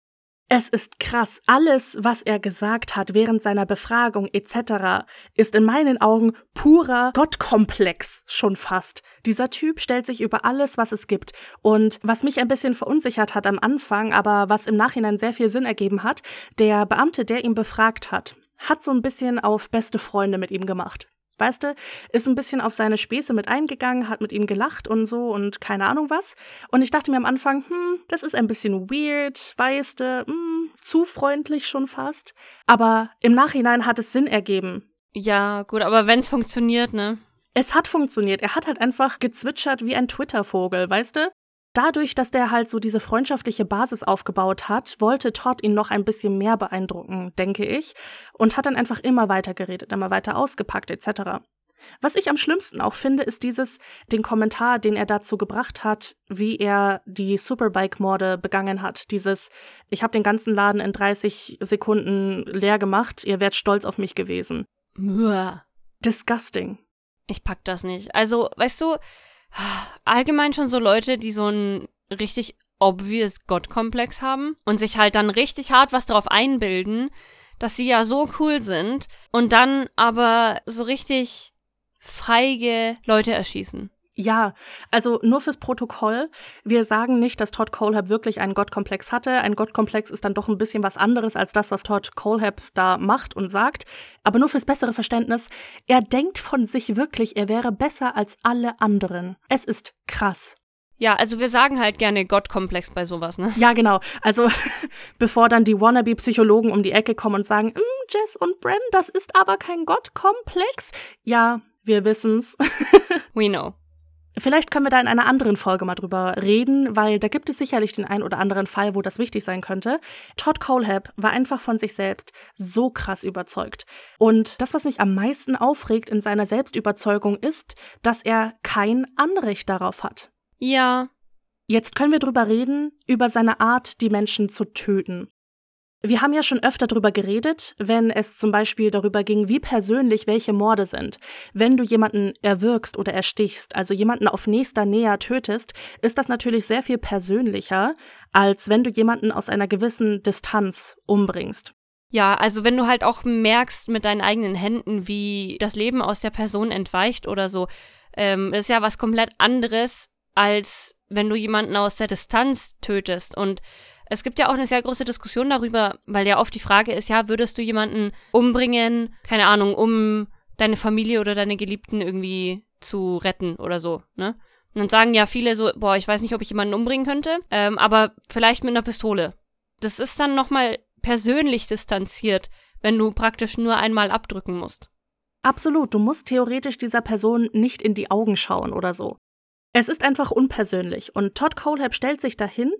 Es ist krass, alles, was er gesagt hat während seiner Befragung etc., ist in meinen Augen purer Gottkomplex schon fast. Dieser Typ stellt sich über alles, was es gibt. Und was mich ein bisschen verunsichert hat am Anfang, aber was im Nachhinein sehr viel Sinn ergeben hat, der Beamte, der ihn befragt hat, hat so ein bisschen auf beste Freunde mit ihm gemacht. Weißt du, ist ein bisschen auf seine Späße mit eingegangen, hat mit ihm gelacht und so und keine Ahnung was. Und ich dachte mir am Anfang, hm, das ist ein bisschen weird, weißt du, hm, zu freundlich schon fast. Aber im Nachhinein hat es Sinn ergeben. Ja, gut, aber wenn's funktioniert, ne? Es hat funktioniert. Er hat halt einfach gezwitschert wie ein Twitter-Vogel, weißt du? Dadurch, dass der halt so diese freundschaftliche Basis aufgebaut hat, wollte Todd ihn noch ein bisschen mehr beeindrucken, denke ich, und hat dann einfach immer weiter geredet, immer weiter ausgepackt etc. Was ich am schlimmsten auch finde, ist dieses, den Kommentar, den er dazu gebracht hat, wie er die Superbike-Morde begangen hat. Dieses, ich habe den ganzen Laden in 30 Sekunden leer gemacht, ihr wärt stolz auf mich gewesen. Uah. Disgusting. Ich pack das nicht. Also, weißt du, allgemein schon so Leute, die so einen richtig obvious Gottkomplex haben und sich halt dann richtig hart was darauf einbilden, dass sie ja so cool sind und dann aber so richtig feige Leute erschießen. Ja, also nur fürs Protokoll. Wir sagen nicht, dass Todd Colehab wirklich einen Gottkomplex hatte. Ein Gottkomplex ist dann doch ein bisschen was anderes als das, was Todd Colehab da macht und sagt. Aber nur fürs bessere Verständnis. Er denkt von sich wirklich, er wäre besser als alle anderen. Es ist krass. Ja, also wir sagen halt gerne Gottkomplex bei sowas, ne? Ja, genau. Also *laughs* bevor dann die Wannabe-Psychologen um die Ecke kommen und sagen, mm, Jess und Bren, das ist aber kein Gottkomplex. Ja, wir wissen's. *laughs* We know. Vielleicht können wir da in einer anderen Folge mal drüber reden, weil da gibt es sicherlich den einen oder anderen Fall, wo das wichtig sein könnte. Todd Colehab war einfach von sich selbst so krass überzeugt. Und das, was mich am meisten aufregt in seiner Selbstüberzeugung, ist, dass er kein Anrecht darauf hat. Ja. Jetzt können wir drüber reden, über seine Art, die Menschen zu töten. Wir haben ja schon öfter darüber geredet, wenn es zum Beispiel darüber ging, wie persönlich welche Morde sind. Wenn du jemanden erwürgst oder erstichst, also jemanden auf nächster Nähe tötest, ist das natürlich sehr viel persönlicher, als wenn du jemanden aus einer gewissen Distanz umbringst. Ja, also wenn du halt auch merkst mit deinen eigenen Händen, wie das Leben aus der Person entweicht oder so, ähm, ist ja was komplett anderes, als wenn du jemanden aus der Distanz tötest. Und es gibt ja auch eine sehr große Diskussion darüber, weil ja oft die Frage ist, ja, würdest du jemanden umbringen, keine Ahnung, um deine Familie oder deine Geliebten irgendwie zu retten oder so, ne? Und dann sagen ja viele so, boah, ich weiß nicht, ob ich jemanden umbringen könnte, ähm, aber vielleicht mit einer Pistole. Das ist dann nochmal persönlich distanziert, wenn du praktisch nur einmal abdrücken musst. Absolut, du musst theoretisch dieser Person nicht in die Augen schauen oder so. Es ist einfach unpersönlich und Todd Colehab stellt sich dahin,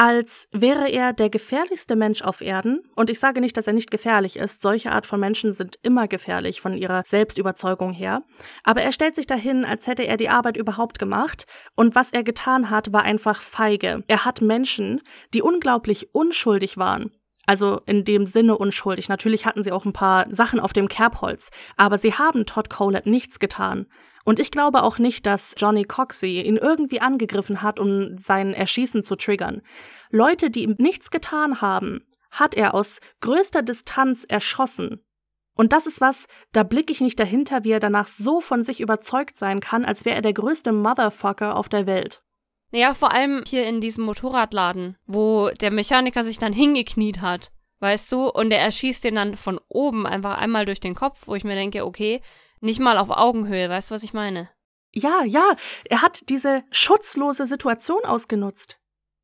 als wäre er der gefährlichste Mensch auf Erden. Und ich sage nicht, dass er nicht gefährlich ist. Solche Art von Menschen sind immer gefährlich von ihrer Selbstüberzeugung her. Aber er stellt sich dahin, als hätte er die Arbeit überhaupt gemacht. Und was er getan hat, war einfach feige. Er hat Menschen, die unglaublich unschuldig waren, Also in dem Sinne unschuldig. Natürlich hatten sie auch ein paar Sachen auf dem Kerbholz, aber sie haben Todd Colett nichts getan. Und ich glaube auch nicht, dass Johnny Coxey ihn irgendwie angegriffen hat, um sein Erschießen zu triggern. Leute, die ihm nichts getan haben, hat er aus größter Distanz erschossen. Und das ist was, da blicke ich nicht dahinter, wie er danach so von sich überzeugt sein kann, als wäre er der größte Motherfucker auf der Welt. Naja, vor allem hier in diesem Motorradladen, wo der Mechaniker sich dann hingekniet hat, weißt du, und er erschießt den dann von oben einfach einmal durch den Kopf, wo ich mir denke, okay, nicht mal auf Augenhöhe, weißt du, was ich meine? Ja, ja, er hat diese schutzlose Situation ausgenutzt.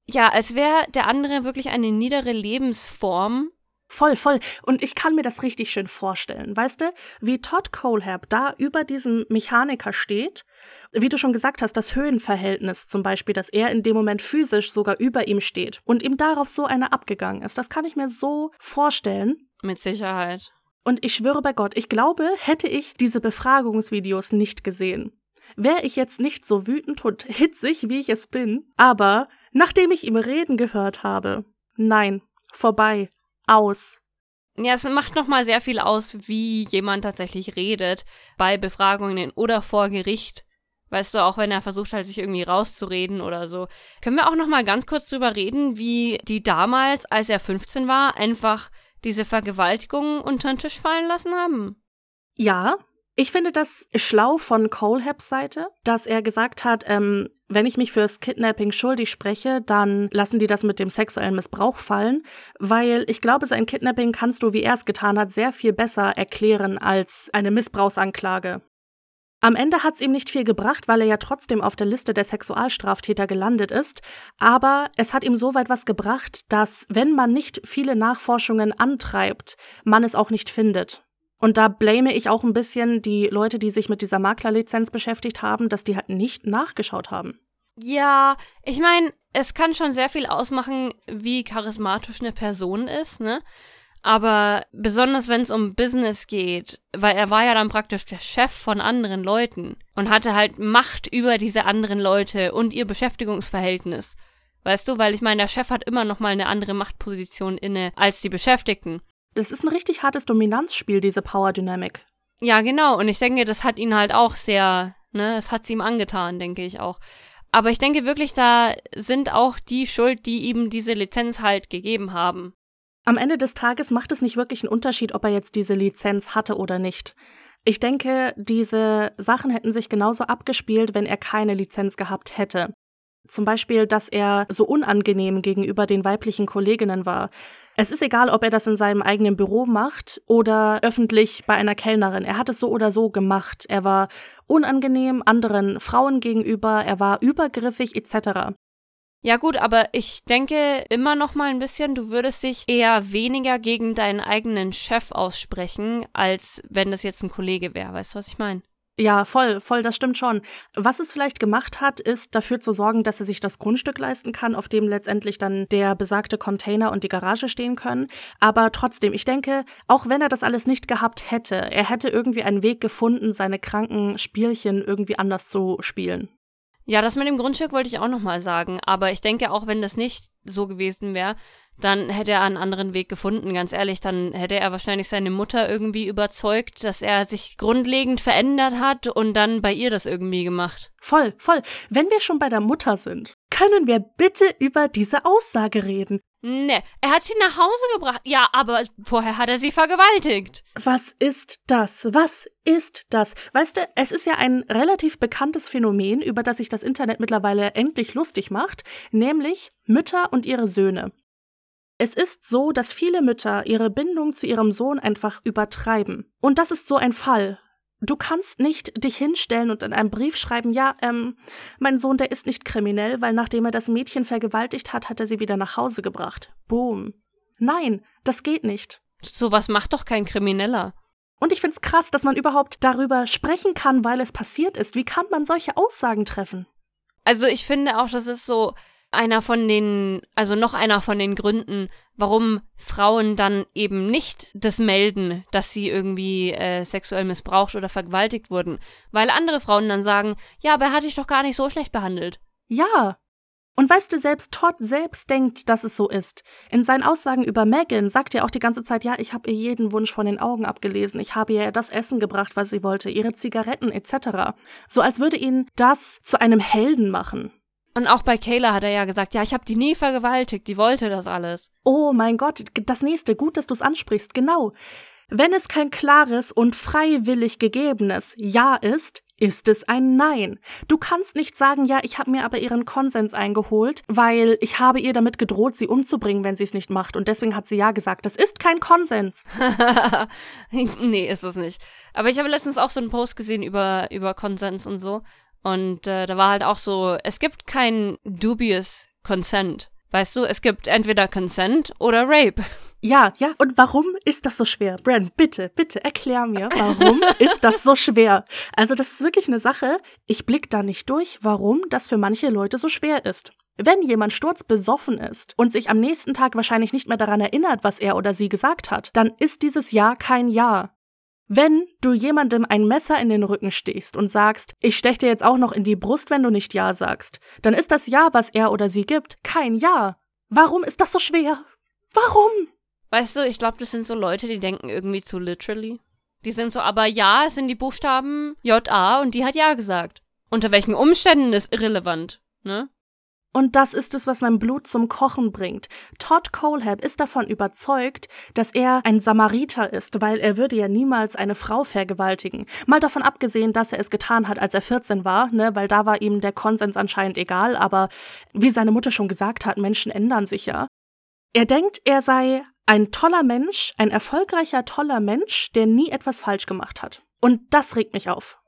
Ja, als wäre der andere wirklich eine niedere Lebensform. Voll, voll. Und ich kann mir das richtig schön vorstellen. Weißt du, wie Todd Colehab da über diesem Mechaniker steht, wie du schon gesagt hast, das Höhenverhältnis zum Beispiel, dass er in dem Moment physisch sogar über ihm steht und ihm darauf so eine abgegangen ist. Das kann ich mir so vorstellen. Mit Sicherheit. Und ich schwöre bei Gott, ich glaube, hätte ich diese Befragungsvideos nicht gesehen, wäre ich jetzt nicht so wütend und hitzig, wie ich es bin, aber nachdem ich ihm reden gehört habe, nein, vorbei, aus. Ja, es macht nochmal sehr viel aus, wie jemand tatsächlich redet bei Befragungen oder vor Gericht. Weißt du, auch wenn er versucht halt, sich irgendwie rauszureden oder so. Können wir auch nochmal ganz kurz drüber reden, wie die damals, als er 15 war, einfach diese Vergewaltigung unter den Tisch fallen lassen haben. Ja, ich finde das schlau von Colehabs Seite, dass er gesagt hat, ähm, wenn ich mich fürs Kidnapping schuldig spreche, dann lassen die das mit dem sexuellen Missbrauch fallen, weil ich glaube, sein Kidnapping kannst du, wie er es getan hat, sehr viel besser erklären als eine Missbrauchsanklage. Am Ende hat es ihm nicht viel gebracht, weil er ja trotzdem auf der Liste der Sexualstraftäter gelandet ist, aber es hat ihm so weit was gebracht, dass wenn man nicht viele Nachforschungen antreibt, man es auch nicht findet. Und da blame ich auch ein bisschen die Leute, die sich mit dieser Maklerlizenz beschäftigt haben, dass die halt nicht nachgeschaut haben. Ja, ich meine, es kann schon sehr viel ausmachen, wie charismatisch eine Person ist, ne? Aber besonders wenn es um Business geht, weil er war ja dann praktisch der Chef von anderen Leuten und hatte halt Macht über diese anderen Leute und ihr Beschäftigungsverhältnis. Weißt du, weil ich meine, der Chef hat immer noch mal eine andere Machtposition inne als die Beschäftigten. Das ist ein richtig hartes Dominanzspiel, diese Power Dynamic. Ja, genau. Und ich denke, das hat ihn halt auch sehr, ne, es hat sie ihm angetan, denke ich auch. Aber ich denke wirklich, da sind auch die schuld, die ihm diese Lizenz halt gegeben haben. Am Ende des Tages macht es nicht wirklich einen Unterschied, ob er jetzt diese Lizenz hatte oder nicht. Ich denke, diese Sachen hätten sich genauso abgespielt, wenn er keine Lizenz gehabt hätte. Zum Beispiel, dass er so unangenehm gegenüber den weiblichen Kolleginnen war. Es ist egal, ob er das in seinem eigenen Büro macht oder öffentlich bei einer Kellnerin. Er hat es so oder so gemacht. Er war unangenehm anderen Frauen gegenüber, er war übergriffig etc. Ja gut, aber ich denke immer noch mal ein bisschen, du würdest dich eher weniger gegen deinen eigenen Chef aussprechen, als wenn das jetzt ein Kollege wäre. Weißt du, was ich meine? Ja, voll, voll, das stimmt schon. Was es vielleicht gemacht hat, ist dafür zu sorgen, dass er sich das Grundstück leisten kann, auf dem letztendlich dann der besagte Container und die Garage stehen können. Aber trotzdem, ich denke, auch wenn er das alles nicht gehabt hätte, er hätte irgendwie einen Weg gefunden, seine kranken Spielchen irgendwie anders zu spielen. Ja, das mit dem Grundstück wollte ich auch nochmal sagen. Aber ich denke, auch wenn das nicht so gewesen wäre, dann hätte er einen anderen Weg gefunden, ganz ehrlich. Dann hätte er wahrscheinlich seine Mutter irgendwie überzeugt, dass er sich grundlegend verändert hat und dann bei ihr das irgendwie gemacht. Voll, voll. Wenn wir schon bei der Mutter sind, können wir bitte über diese Aussage reden. Ne, er hat sie nach Hause gebracht. Ja, aber vorher hat er sie vergewaltigt. Was ist das? Was ist das? Weißt du, es ist ja ein relativ bekanntes Phänomen, über das sich das Internet mittlerweile endlich lustig macht, nämlich Mütter und ihre Söhne. Es ist so, dass viele Mütter ihre Bindung zu ihrem Sohn einfach übertreiben. Und das ist so ein Fall. Du kannst nicht dich hinstellen und in einem Brief schreiben, ja, ähm, mein Sohn, der ist nicht kriminell, weil nachdem er das Mädchen vergewaltigt hat, hat er sie wieder nach Hause gebracht. Boom. Nein, das geht nicht. Sowas macht doch kein Krimineller. Und ich find's krass, dass man überhaupt darüber sprechen kann, weil es passiert ist. Wie kann man solche Aussagen treffen? Also ich finde auch, das ist so, einer von den, also noch einer von den Gründen, warum Frauen dann eben nicht das melden, dass sie irgendwie äh, sexuell missbraucht oder vergewaltigt wurden. Weil andere Frauen dann sagen, ja, aber er hat dich doch gar nicht so schlecht behandelt. Ja. Und weißt du, selbst Todd selbst denkt, dass es so ist. In seinen Aussagen über Megan sagt er auch die ganze Zeit, ja, ich habe ihr jeden Wunsch von den Augen abgelesen, ich habe ihr das Essen gebracht, was sie wollte, ihre Zigaretten etc. So als würde ihn das zu einem Helden machen. Und auch bei Kayla hat er ja gesagt, ja, ich habe die nie vergewaltigt, die wollte das alles. Oh mein Gott, das nächste, gut, dass du es ansprichst, genau. Wenn es kein klares und freiwillig gegebenes Ja ist, ist es ein Nein. Du kannst nicht sagen, ja, ich habe mir aber ihren Konsens eingeholt, weil ich habe ihr damit gedroht, sie umzubringen, wenn sie es nicht macht. Und deswegen hat sie ja gesagt. Das ist kein Konsens. *laughs* nee, ist es nicht. Aber ich habe letztens auch so einen Post gesehen über, über Konsens und so. Und äh, da war halt auch so, es gibt kein dubious Consent. Weißt du, es gibt entweder Consent oder Rape. *laughs* Ja, ja. Und warum ist das so schwer? Bran, bitte, bitte erklär mir, warum *laughs* ist das so schwer? Also das ist wirklich eine Sache, ich blick da nicht durch, warum das für manche Leute so schwer ist. Wenn jemand sturzbesoffen ist und sich am nächsten Tag wahrscheinlich nicht mehr daran erinnert, was er oder sie gesagt hat, dann ist dieses Ja kein Ja. Wenn du jemandem ein Messer in den Rücken stichst und sagst, ich stech dir jetzt auch noch in die Brust, wenn du nicht Ja sagst, dann ist das Ja, was er oder sie gibt, kein Ja. Warum ist das so schwer? Warum? Weißt du, ich glaube, das sind so Leute, die denken irgendwie zu literally. Die sind so, aber ja, es sind die Buchstaben J-A und die hat ja gesagt. Unter welchen Umständen ist irrelevant, ne? Und das ist es, was mein Blut zum Kochen bringt. Todd Colehab ist davon überzeugt, dass er ein Samariter ist, weil er würde ja niemals eine Frau vergewaltigen. Mal davon abgesehen, dass er es getan hat, als er 14 war, ne, weil da war ihm der Konsens anscheinend egal, aber wie seine Mutter schon gesagt hat, Menschen ändern sich ja. Er denkt, er sei ein toller Mensch, ein erfolgreicher, toller Mensch, der nie etwas falsch gemacht hat. Und das regt mich auf.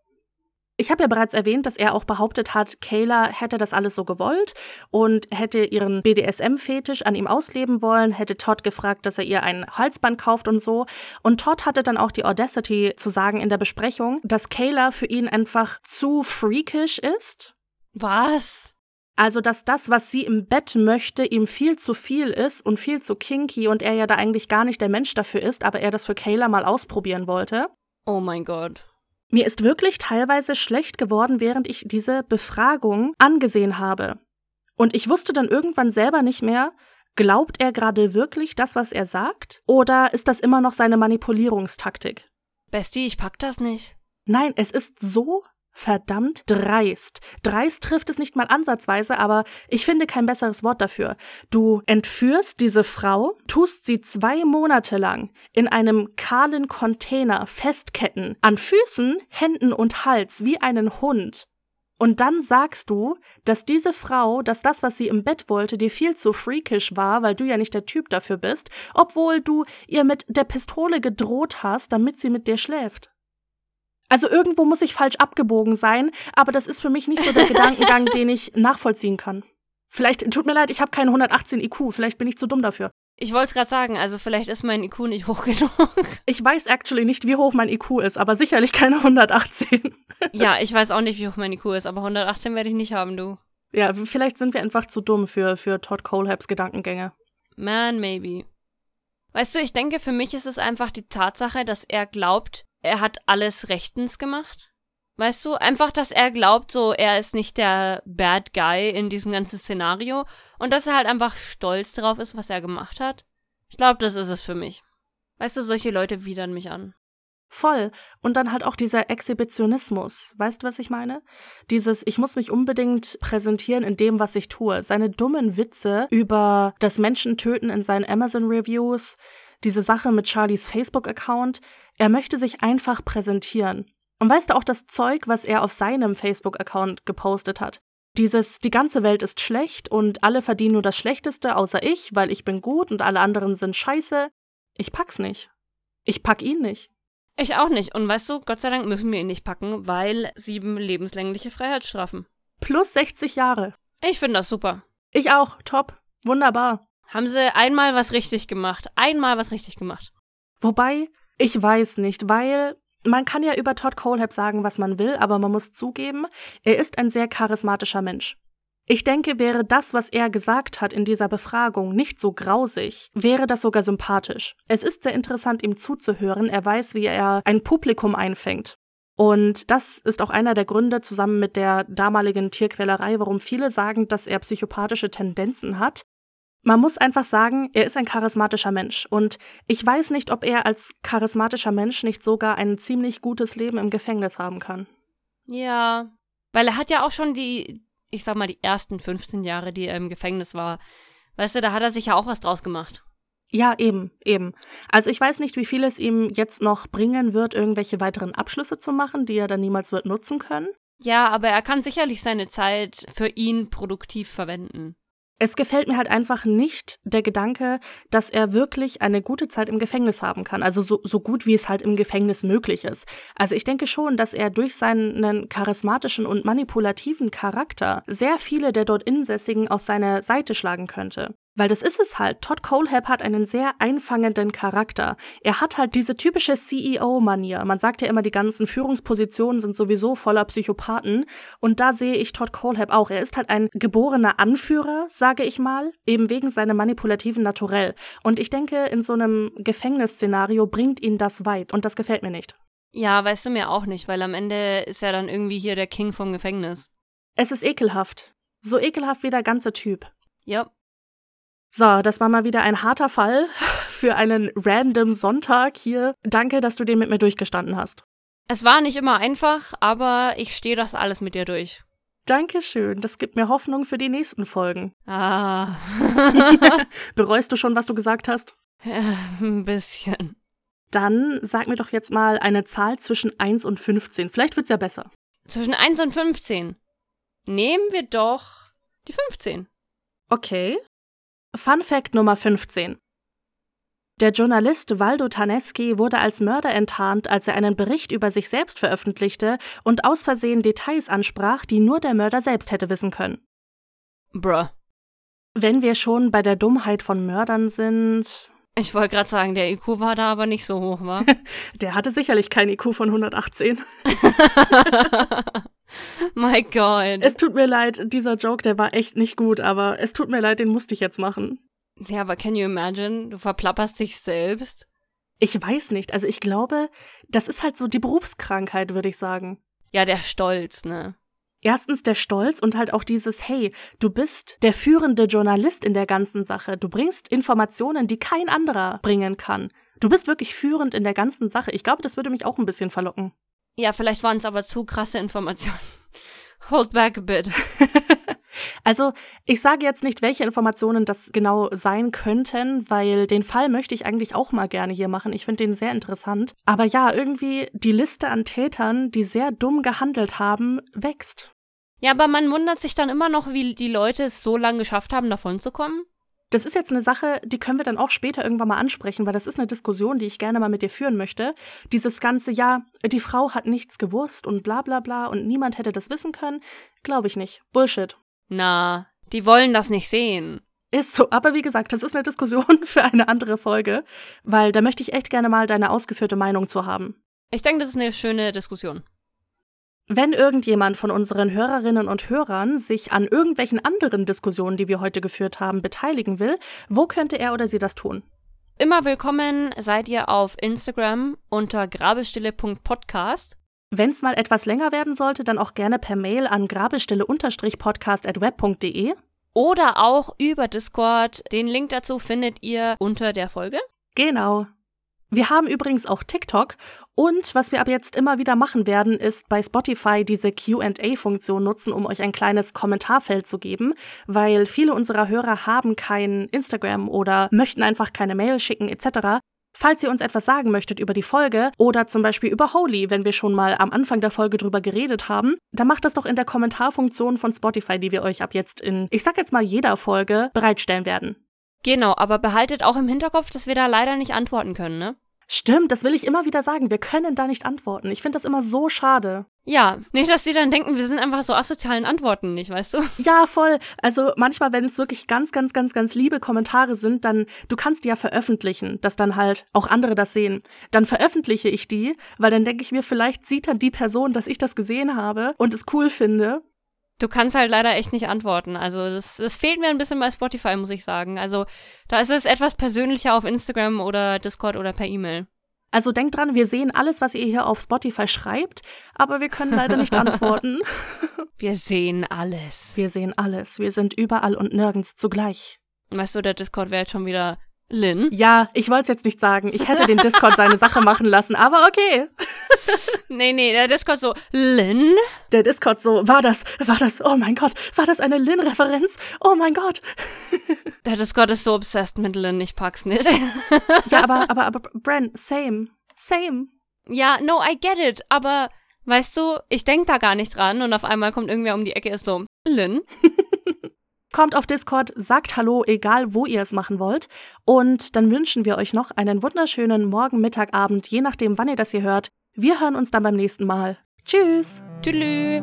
Ich habe ja bereits erwähnt, dass er auch behauptet hat, Kayla hätte das alles so gewollt und hätte ihren BDSM-Fetisch an ihm ausleben wollen, hätte Todd gefragt, dass er ihr ein Halsband kauft und so. Und Todd hatte dann auch die Audacity zu sagen in der Besprechung, dass Kayla für ihn einfach zu freakish ist. Was? Also, dass das, was sie im Bett möchte, ihm viel zu viel ist und viel zu kinky und er ja da eigentlich gar nicht der Mensch dafür ist, aber er das für Kayla mal ausprobieren wollte. Oh mein Gott. Mir ist wirklich teilweise schlecht geworden, während ich diese Befragung angesehen habe. Und ich wusste dann irgendwann selber nicht mehr, glaubt er gerade wirklich das, was er sagt? Oder ist das immer noch seine Manipulierungstaktik? Bestie, ich pack das nicht. Nein, es ist so verdammt dreist. Dreist trifft es nicht mal ansatzweise, aber ich finde kein besseres Wort dafür. Du entführst diese Frau, tust sie zwei Monate lang in einem kahlen Container festketten, an Füßen, Händen und Hals wie einen Hund. Und dann sagst du, dass diese Frau, dass das, was sie im Bett wollte, dir viel zu freakish war, weil du ja nicht der Typ dafür bist, obwohl du ihr mit der Pistole gedroht hast, damit sie mit dir schläft. Also irgendwo muss ich falsch abgebogen sein, aber das ist für mich nicht so der *laughs* Gedankengang, den ich nachvollziehen kann. Vielleicht, tut mir leid, ich habe keine 118 IQ, vielleicht bin ich zu dumm dafür. Ich wollte es gerade sagen, also vielleicht ist mein IQ nicht hoch *laughs* genug. Ich weiß actually nicht, wie hoch mein IQ ist, aber sicherlich keine 118. *laughs* Ja, ich weiß auch nicht, wie hoch mein IQ ist, aber 118 werde ich nicht haben, du. Ja, vielleicht sind wir einfach zu dumm für, für Todd Colehabs Gedankengänge. Man, maybe. Weißt du, ich denke, für mich ist es einfach die Tatsache, dass er glaubt, er hat alles rechtens gemacht. Weißt du, einfach, dass er glaubt, so, er ist nicht der Bad Guy in diesem ganzen Szenario und dass er halt einfach stolz darauf ist, was er gemacht hat. Ich glaube, das ist es für mich. Weißt du, solche Leute widern mich an. Voll. Und dann halt auch dieser Exhibitionismus. Weißt du, was ich meine? Dieses, ich muss mich unbedingt präsentieren in dem, was ich tue. Seine dummen Witze über das Menschentöten in seinen Amazon-Reviews, diese Sache mit Charlies Facebook-Account. Er möchte sich einfach präsentieren. Und weißt du auch das Zeug, was er auf seinem Facebook-Account gepostet hat? Dieses, die ganze Welt ist schlecht und alle verdienen nur das Schlechteste, außer ich, weil ich bin gut und alle anderen sind scheiße. Ich pack's nicht. Ich pack ihn nicht. Ich auch nicht. Und weißt du, Gott sei Dank müssen wir ihn nicht packen, weil sieben lebenslängliche Freiheitsstrafen. Plus 60 Jahre. Ich finde das super. Ich auch. Top. Wunderbar. Haben sie einmal was richtig gemacht. Einmal was richtig gemacht. Wobei, ich weiß nicht, weil man kann ja über Todd Colehab sagen, was man will, aber man muss zugeben, er ist ein sehr charismatischer Mensch. Ich denke, wäre das, was er gesagt hat in dieser Befragung, nicht so grausig, wäre das sogar sympathisch. Es ist sehr interessant, ihm zuzuhören. Er weiß, wie er ein Publikum einfängt. Und das ist auch einer der Gründe, zusammen mit der damaligen Tierquälerei, warum viele sagen, dass er psychopathische Tendenzen hat. Man muss einfach sagen, er ist ein charismatischer Mensch. Und ich weiß nicht, ob er als charismatischer Mensch nicht sogar ein ziemlich gutes Leben im Gefängnis haben kann. Ja, weil er hat ja auch schon die, ich sag mal, die ersten 15 Jahre, die er im Gefängnis war. Weißt du, da hat er sich ja auch was draus gemacht. Ja, eben, eben. Also ich weiß nicht, wie viel es ihm jetzt noch bringen wird, irgendwelche weiteren Abschlüsse zu machen, die er dann niemals wird nutzen können. Ja, aber er kann sicherlich seine Zeit für ihn produktiv verwenden. Es gefällt mir halt einfach nicht der Gedanke, dass er wirklich eine gute Zeit im Gefängnis haben kann. Also so, so gut, wie es halt im Gefängnis möglich ist. Also ich denke schon, dass er durch seinen charismatischen und manipulativen Charakter sehr viele der dort Insässigen auf seine Seite schlagen könnte. Weil das ist es halt. Todd Colehab hat einen sehr einfangenden Charakter. Er hat halt diese typische CEO-Manier. Man sagt ja immer, die ganzen Führungspositionen sind sowieso voller Psychopathen. Und da sehe ich Todd Colehab auch. Er ist halt ein geborener Anführer, sage ich mal, eben wegen seinem manipulativen Naturell. Und ich denke, in so einem Gefängnisszenario bringt ihn das weit. Und das gefällt mir nicht. Ja, weißt du mir auch nicht, weil am Ende ist er dann irgendwie hier der King vom Gefängnis. Es ist ekelhaft. So ekelhaft wie der ganze Typ. Ja. So, das war mal wieder ein harter Fall *laughs* für einen random Sonntag hier. Danke, dass du den mit mir durchgestanden hast. Es war nicht immer einfach, aber ich stehe das alles mit dir durch. Dankeschön, das gibt mir Hoffnung für die nächsten Folgen. Ah. *laughs* Bereust du schon, was du gesagt hast? Ja, ein bisschen. Dann sag mir doch jetzt mal eine Zahl zwischen 1 und 15. Vielleicht wird's ja besser. Zwischen 1 und 15. Nehmen wir doch die 15. Okay. Fun Fact Nummer 15. Der Journalist Waldo Taneski wurde als Mörder enttarnt, als er einen Bericht über sich selbst veröffentlichte und aus Versehen Details ansprach, die nur der Mörder selbst hätte wissen können. Bruh. Wenn wir schon bei der Dummheit von Mördern sind. Ich wollte gerade sagen, der IQ war da aber nicht so hoch, wa? *laughs* der hatte sicherlich kein IQ von 118. *laughs* *laughs* My God. Es tut mir leid, dieser Joke, der war echt nicht gut, aber es tut mir leid, den musste ich jetzt machen. Ja, aber can you imagine? Du verplapperst dich selbst. Ich weiß nicht. Also ich glaube, das ist halt so die Berufskrankheit, würde ich sagen. Ja, der Stolz, ne? Erstens der Stolz und halt auch dieses, hey, du bist der führende Journalist in der ganzen Sache. Du bringst Informationen, die kein anderer bringen kann. Du bist wirklich führend in der ganzen Sache. Ich glaube, das würde mich auch ein bisschen verlocken. Ja, vielleicht waren es aber zu krasse Informationen. *laughs* Hold back a bit. *laughs* also, ich sage jetzt nicht, welche Informationen das genau sein könnten, weil den Fall möchte ich eigentlich auch mal gerne hier machen. Ich finde den sehr interessant. Aber ja, irgendwie die Liste an Tätern, die sehr dumm gehandelt haben, wächst. Ja, aber man wundert sich dann immer noch, wie die Leute es so lange geschafft haben, davon zu kommen. Das ist jetzt eine Sache, die können wir dann auch später irgendwann mal ansprechen, weil das ist eine Diskussion, die ich gerne mal mit dir führen möchte. Dieses ganze, ja, die Frau hat nichts gewusst und bla bla bla und niemand hätte das wissen können, glaube ich nicht. Bullshit. Na, die wollen das nicht sehen. Ist so, aber wie gesagt, das ist eine Diskussion *laughs* für eine andere Folge, weil da möchte ich echt gerne mal deine ausgeführte Meinung zu haben. Ich denke, das ist eine schöne Diskussion. Wenn irgendjemand von unseren Hörerinnen und Hörern sich an irgendwelchen anderen Diskussionen, die wir heute geführt haben, beteiligen will, wo könnte er oder sie das tun? Immer willkommen seid ihr auf Instagram unter grabestille.podcast. Wenn es mal etwas länger werden sollte, dann auch gerne per Mail an grabestille-podcast.web.de. Oder auch über Discord. Den Link dazu findet ihr unter der Folge. Genau. Wir haben übrigens auch TikTok und was wir ab jetzt immer wieder machen werden, ist bei Spotify diese QA-Funktion nutzen, um euch ein kleines Kommentarfeld zu geben, weil viele unserer Hörer haben kein Instagram oder möchten einfach keine Mail schicken etc. Falls ihr uns etwas sagen möchtet über die Folge oder zum Beispiel über Holy, wenn wir schon mal am Anfang der Folge drüber geredet haben, dann macht das doch in der Kommentarfunktion von Spotify, die wir euch ab jetzt in, ich sag jetzt mal, jeder Folge bereitstellen werden. Genau, aber behaltet auch im Hinterkopf, dass wir da leider nicht antworten können, ne? Stimmt, das will ich immer wieder sagen. Wir können da nicht antworten. Ich finde das immer so schade. Ja, nicht, dass sie dann denken, wir sind einfach so asozialen Antworten nicht, weißt du? Ja, voll. Also manchmal, wenn es wirklich ganz, ganz, ganz, ganz liebe Kommentare sind, dann, du kannst die ja veröffentlichen, dass dann halt auch andere das sehen. Dann veröffentliche ich die, weil dann denke ich mir, vielleicht sieht dann die Person, dass ich das gesehen habe und es cool finde Du kannst halt leider echt nicht antworten. Also das, das fehlt mir ein bisschen bei Spotify, muss ich sagen. Also da ist es etwas persönlicher auf Instagram oder Discord oder per E-Mail. Also denkt dran, wir sehen alles, was ihr hier auf Spotify schreibt, aber wir können leider nicht *laughs* antworten. Wir sehen alles. Wir sehen alles. Wir sind überall und nirgends zugleich. Weißt du, der Discord wäre jetzt schon wieder Lynn. Ja, ich wollte es jetzt nicht sagen. Ich hätte den Discord seine Sache machen lassen, aber okay. *laughs* nee, nee, der Discord so, Lynn? Der Discord so, war das, war das, oh mein Gott, war das eine Lynn-Referenz? Oh mein Gott. *laughs* der Discord ist so obsessed mit Lynn, ich pack's nicht. ja, aber, *laughs* aber, aber, Bren, same, same. Ja, no, I get it, aber weißt du, ich denk da gar nicht dran und auf einmal kommt irgendwer um die Ecke, ist so, Lynn? Kommt auf Discord, sagt Hallo, egal wo ihr es machen wollt. Und dann wünschen wir euch noch einen wunderschönen Morgen, Mittag, Abend, je nachdem, wann ihr das hier hört. Wir hören uns dann beim nächsten Mal. Tschüss. Tschüss.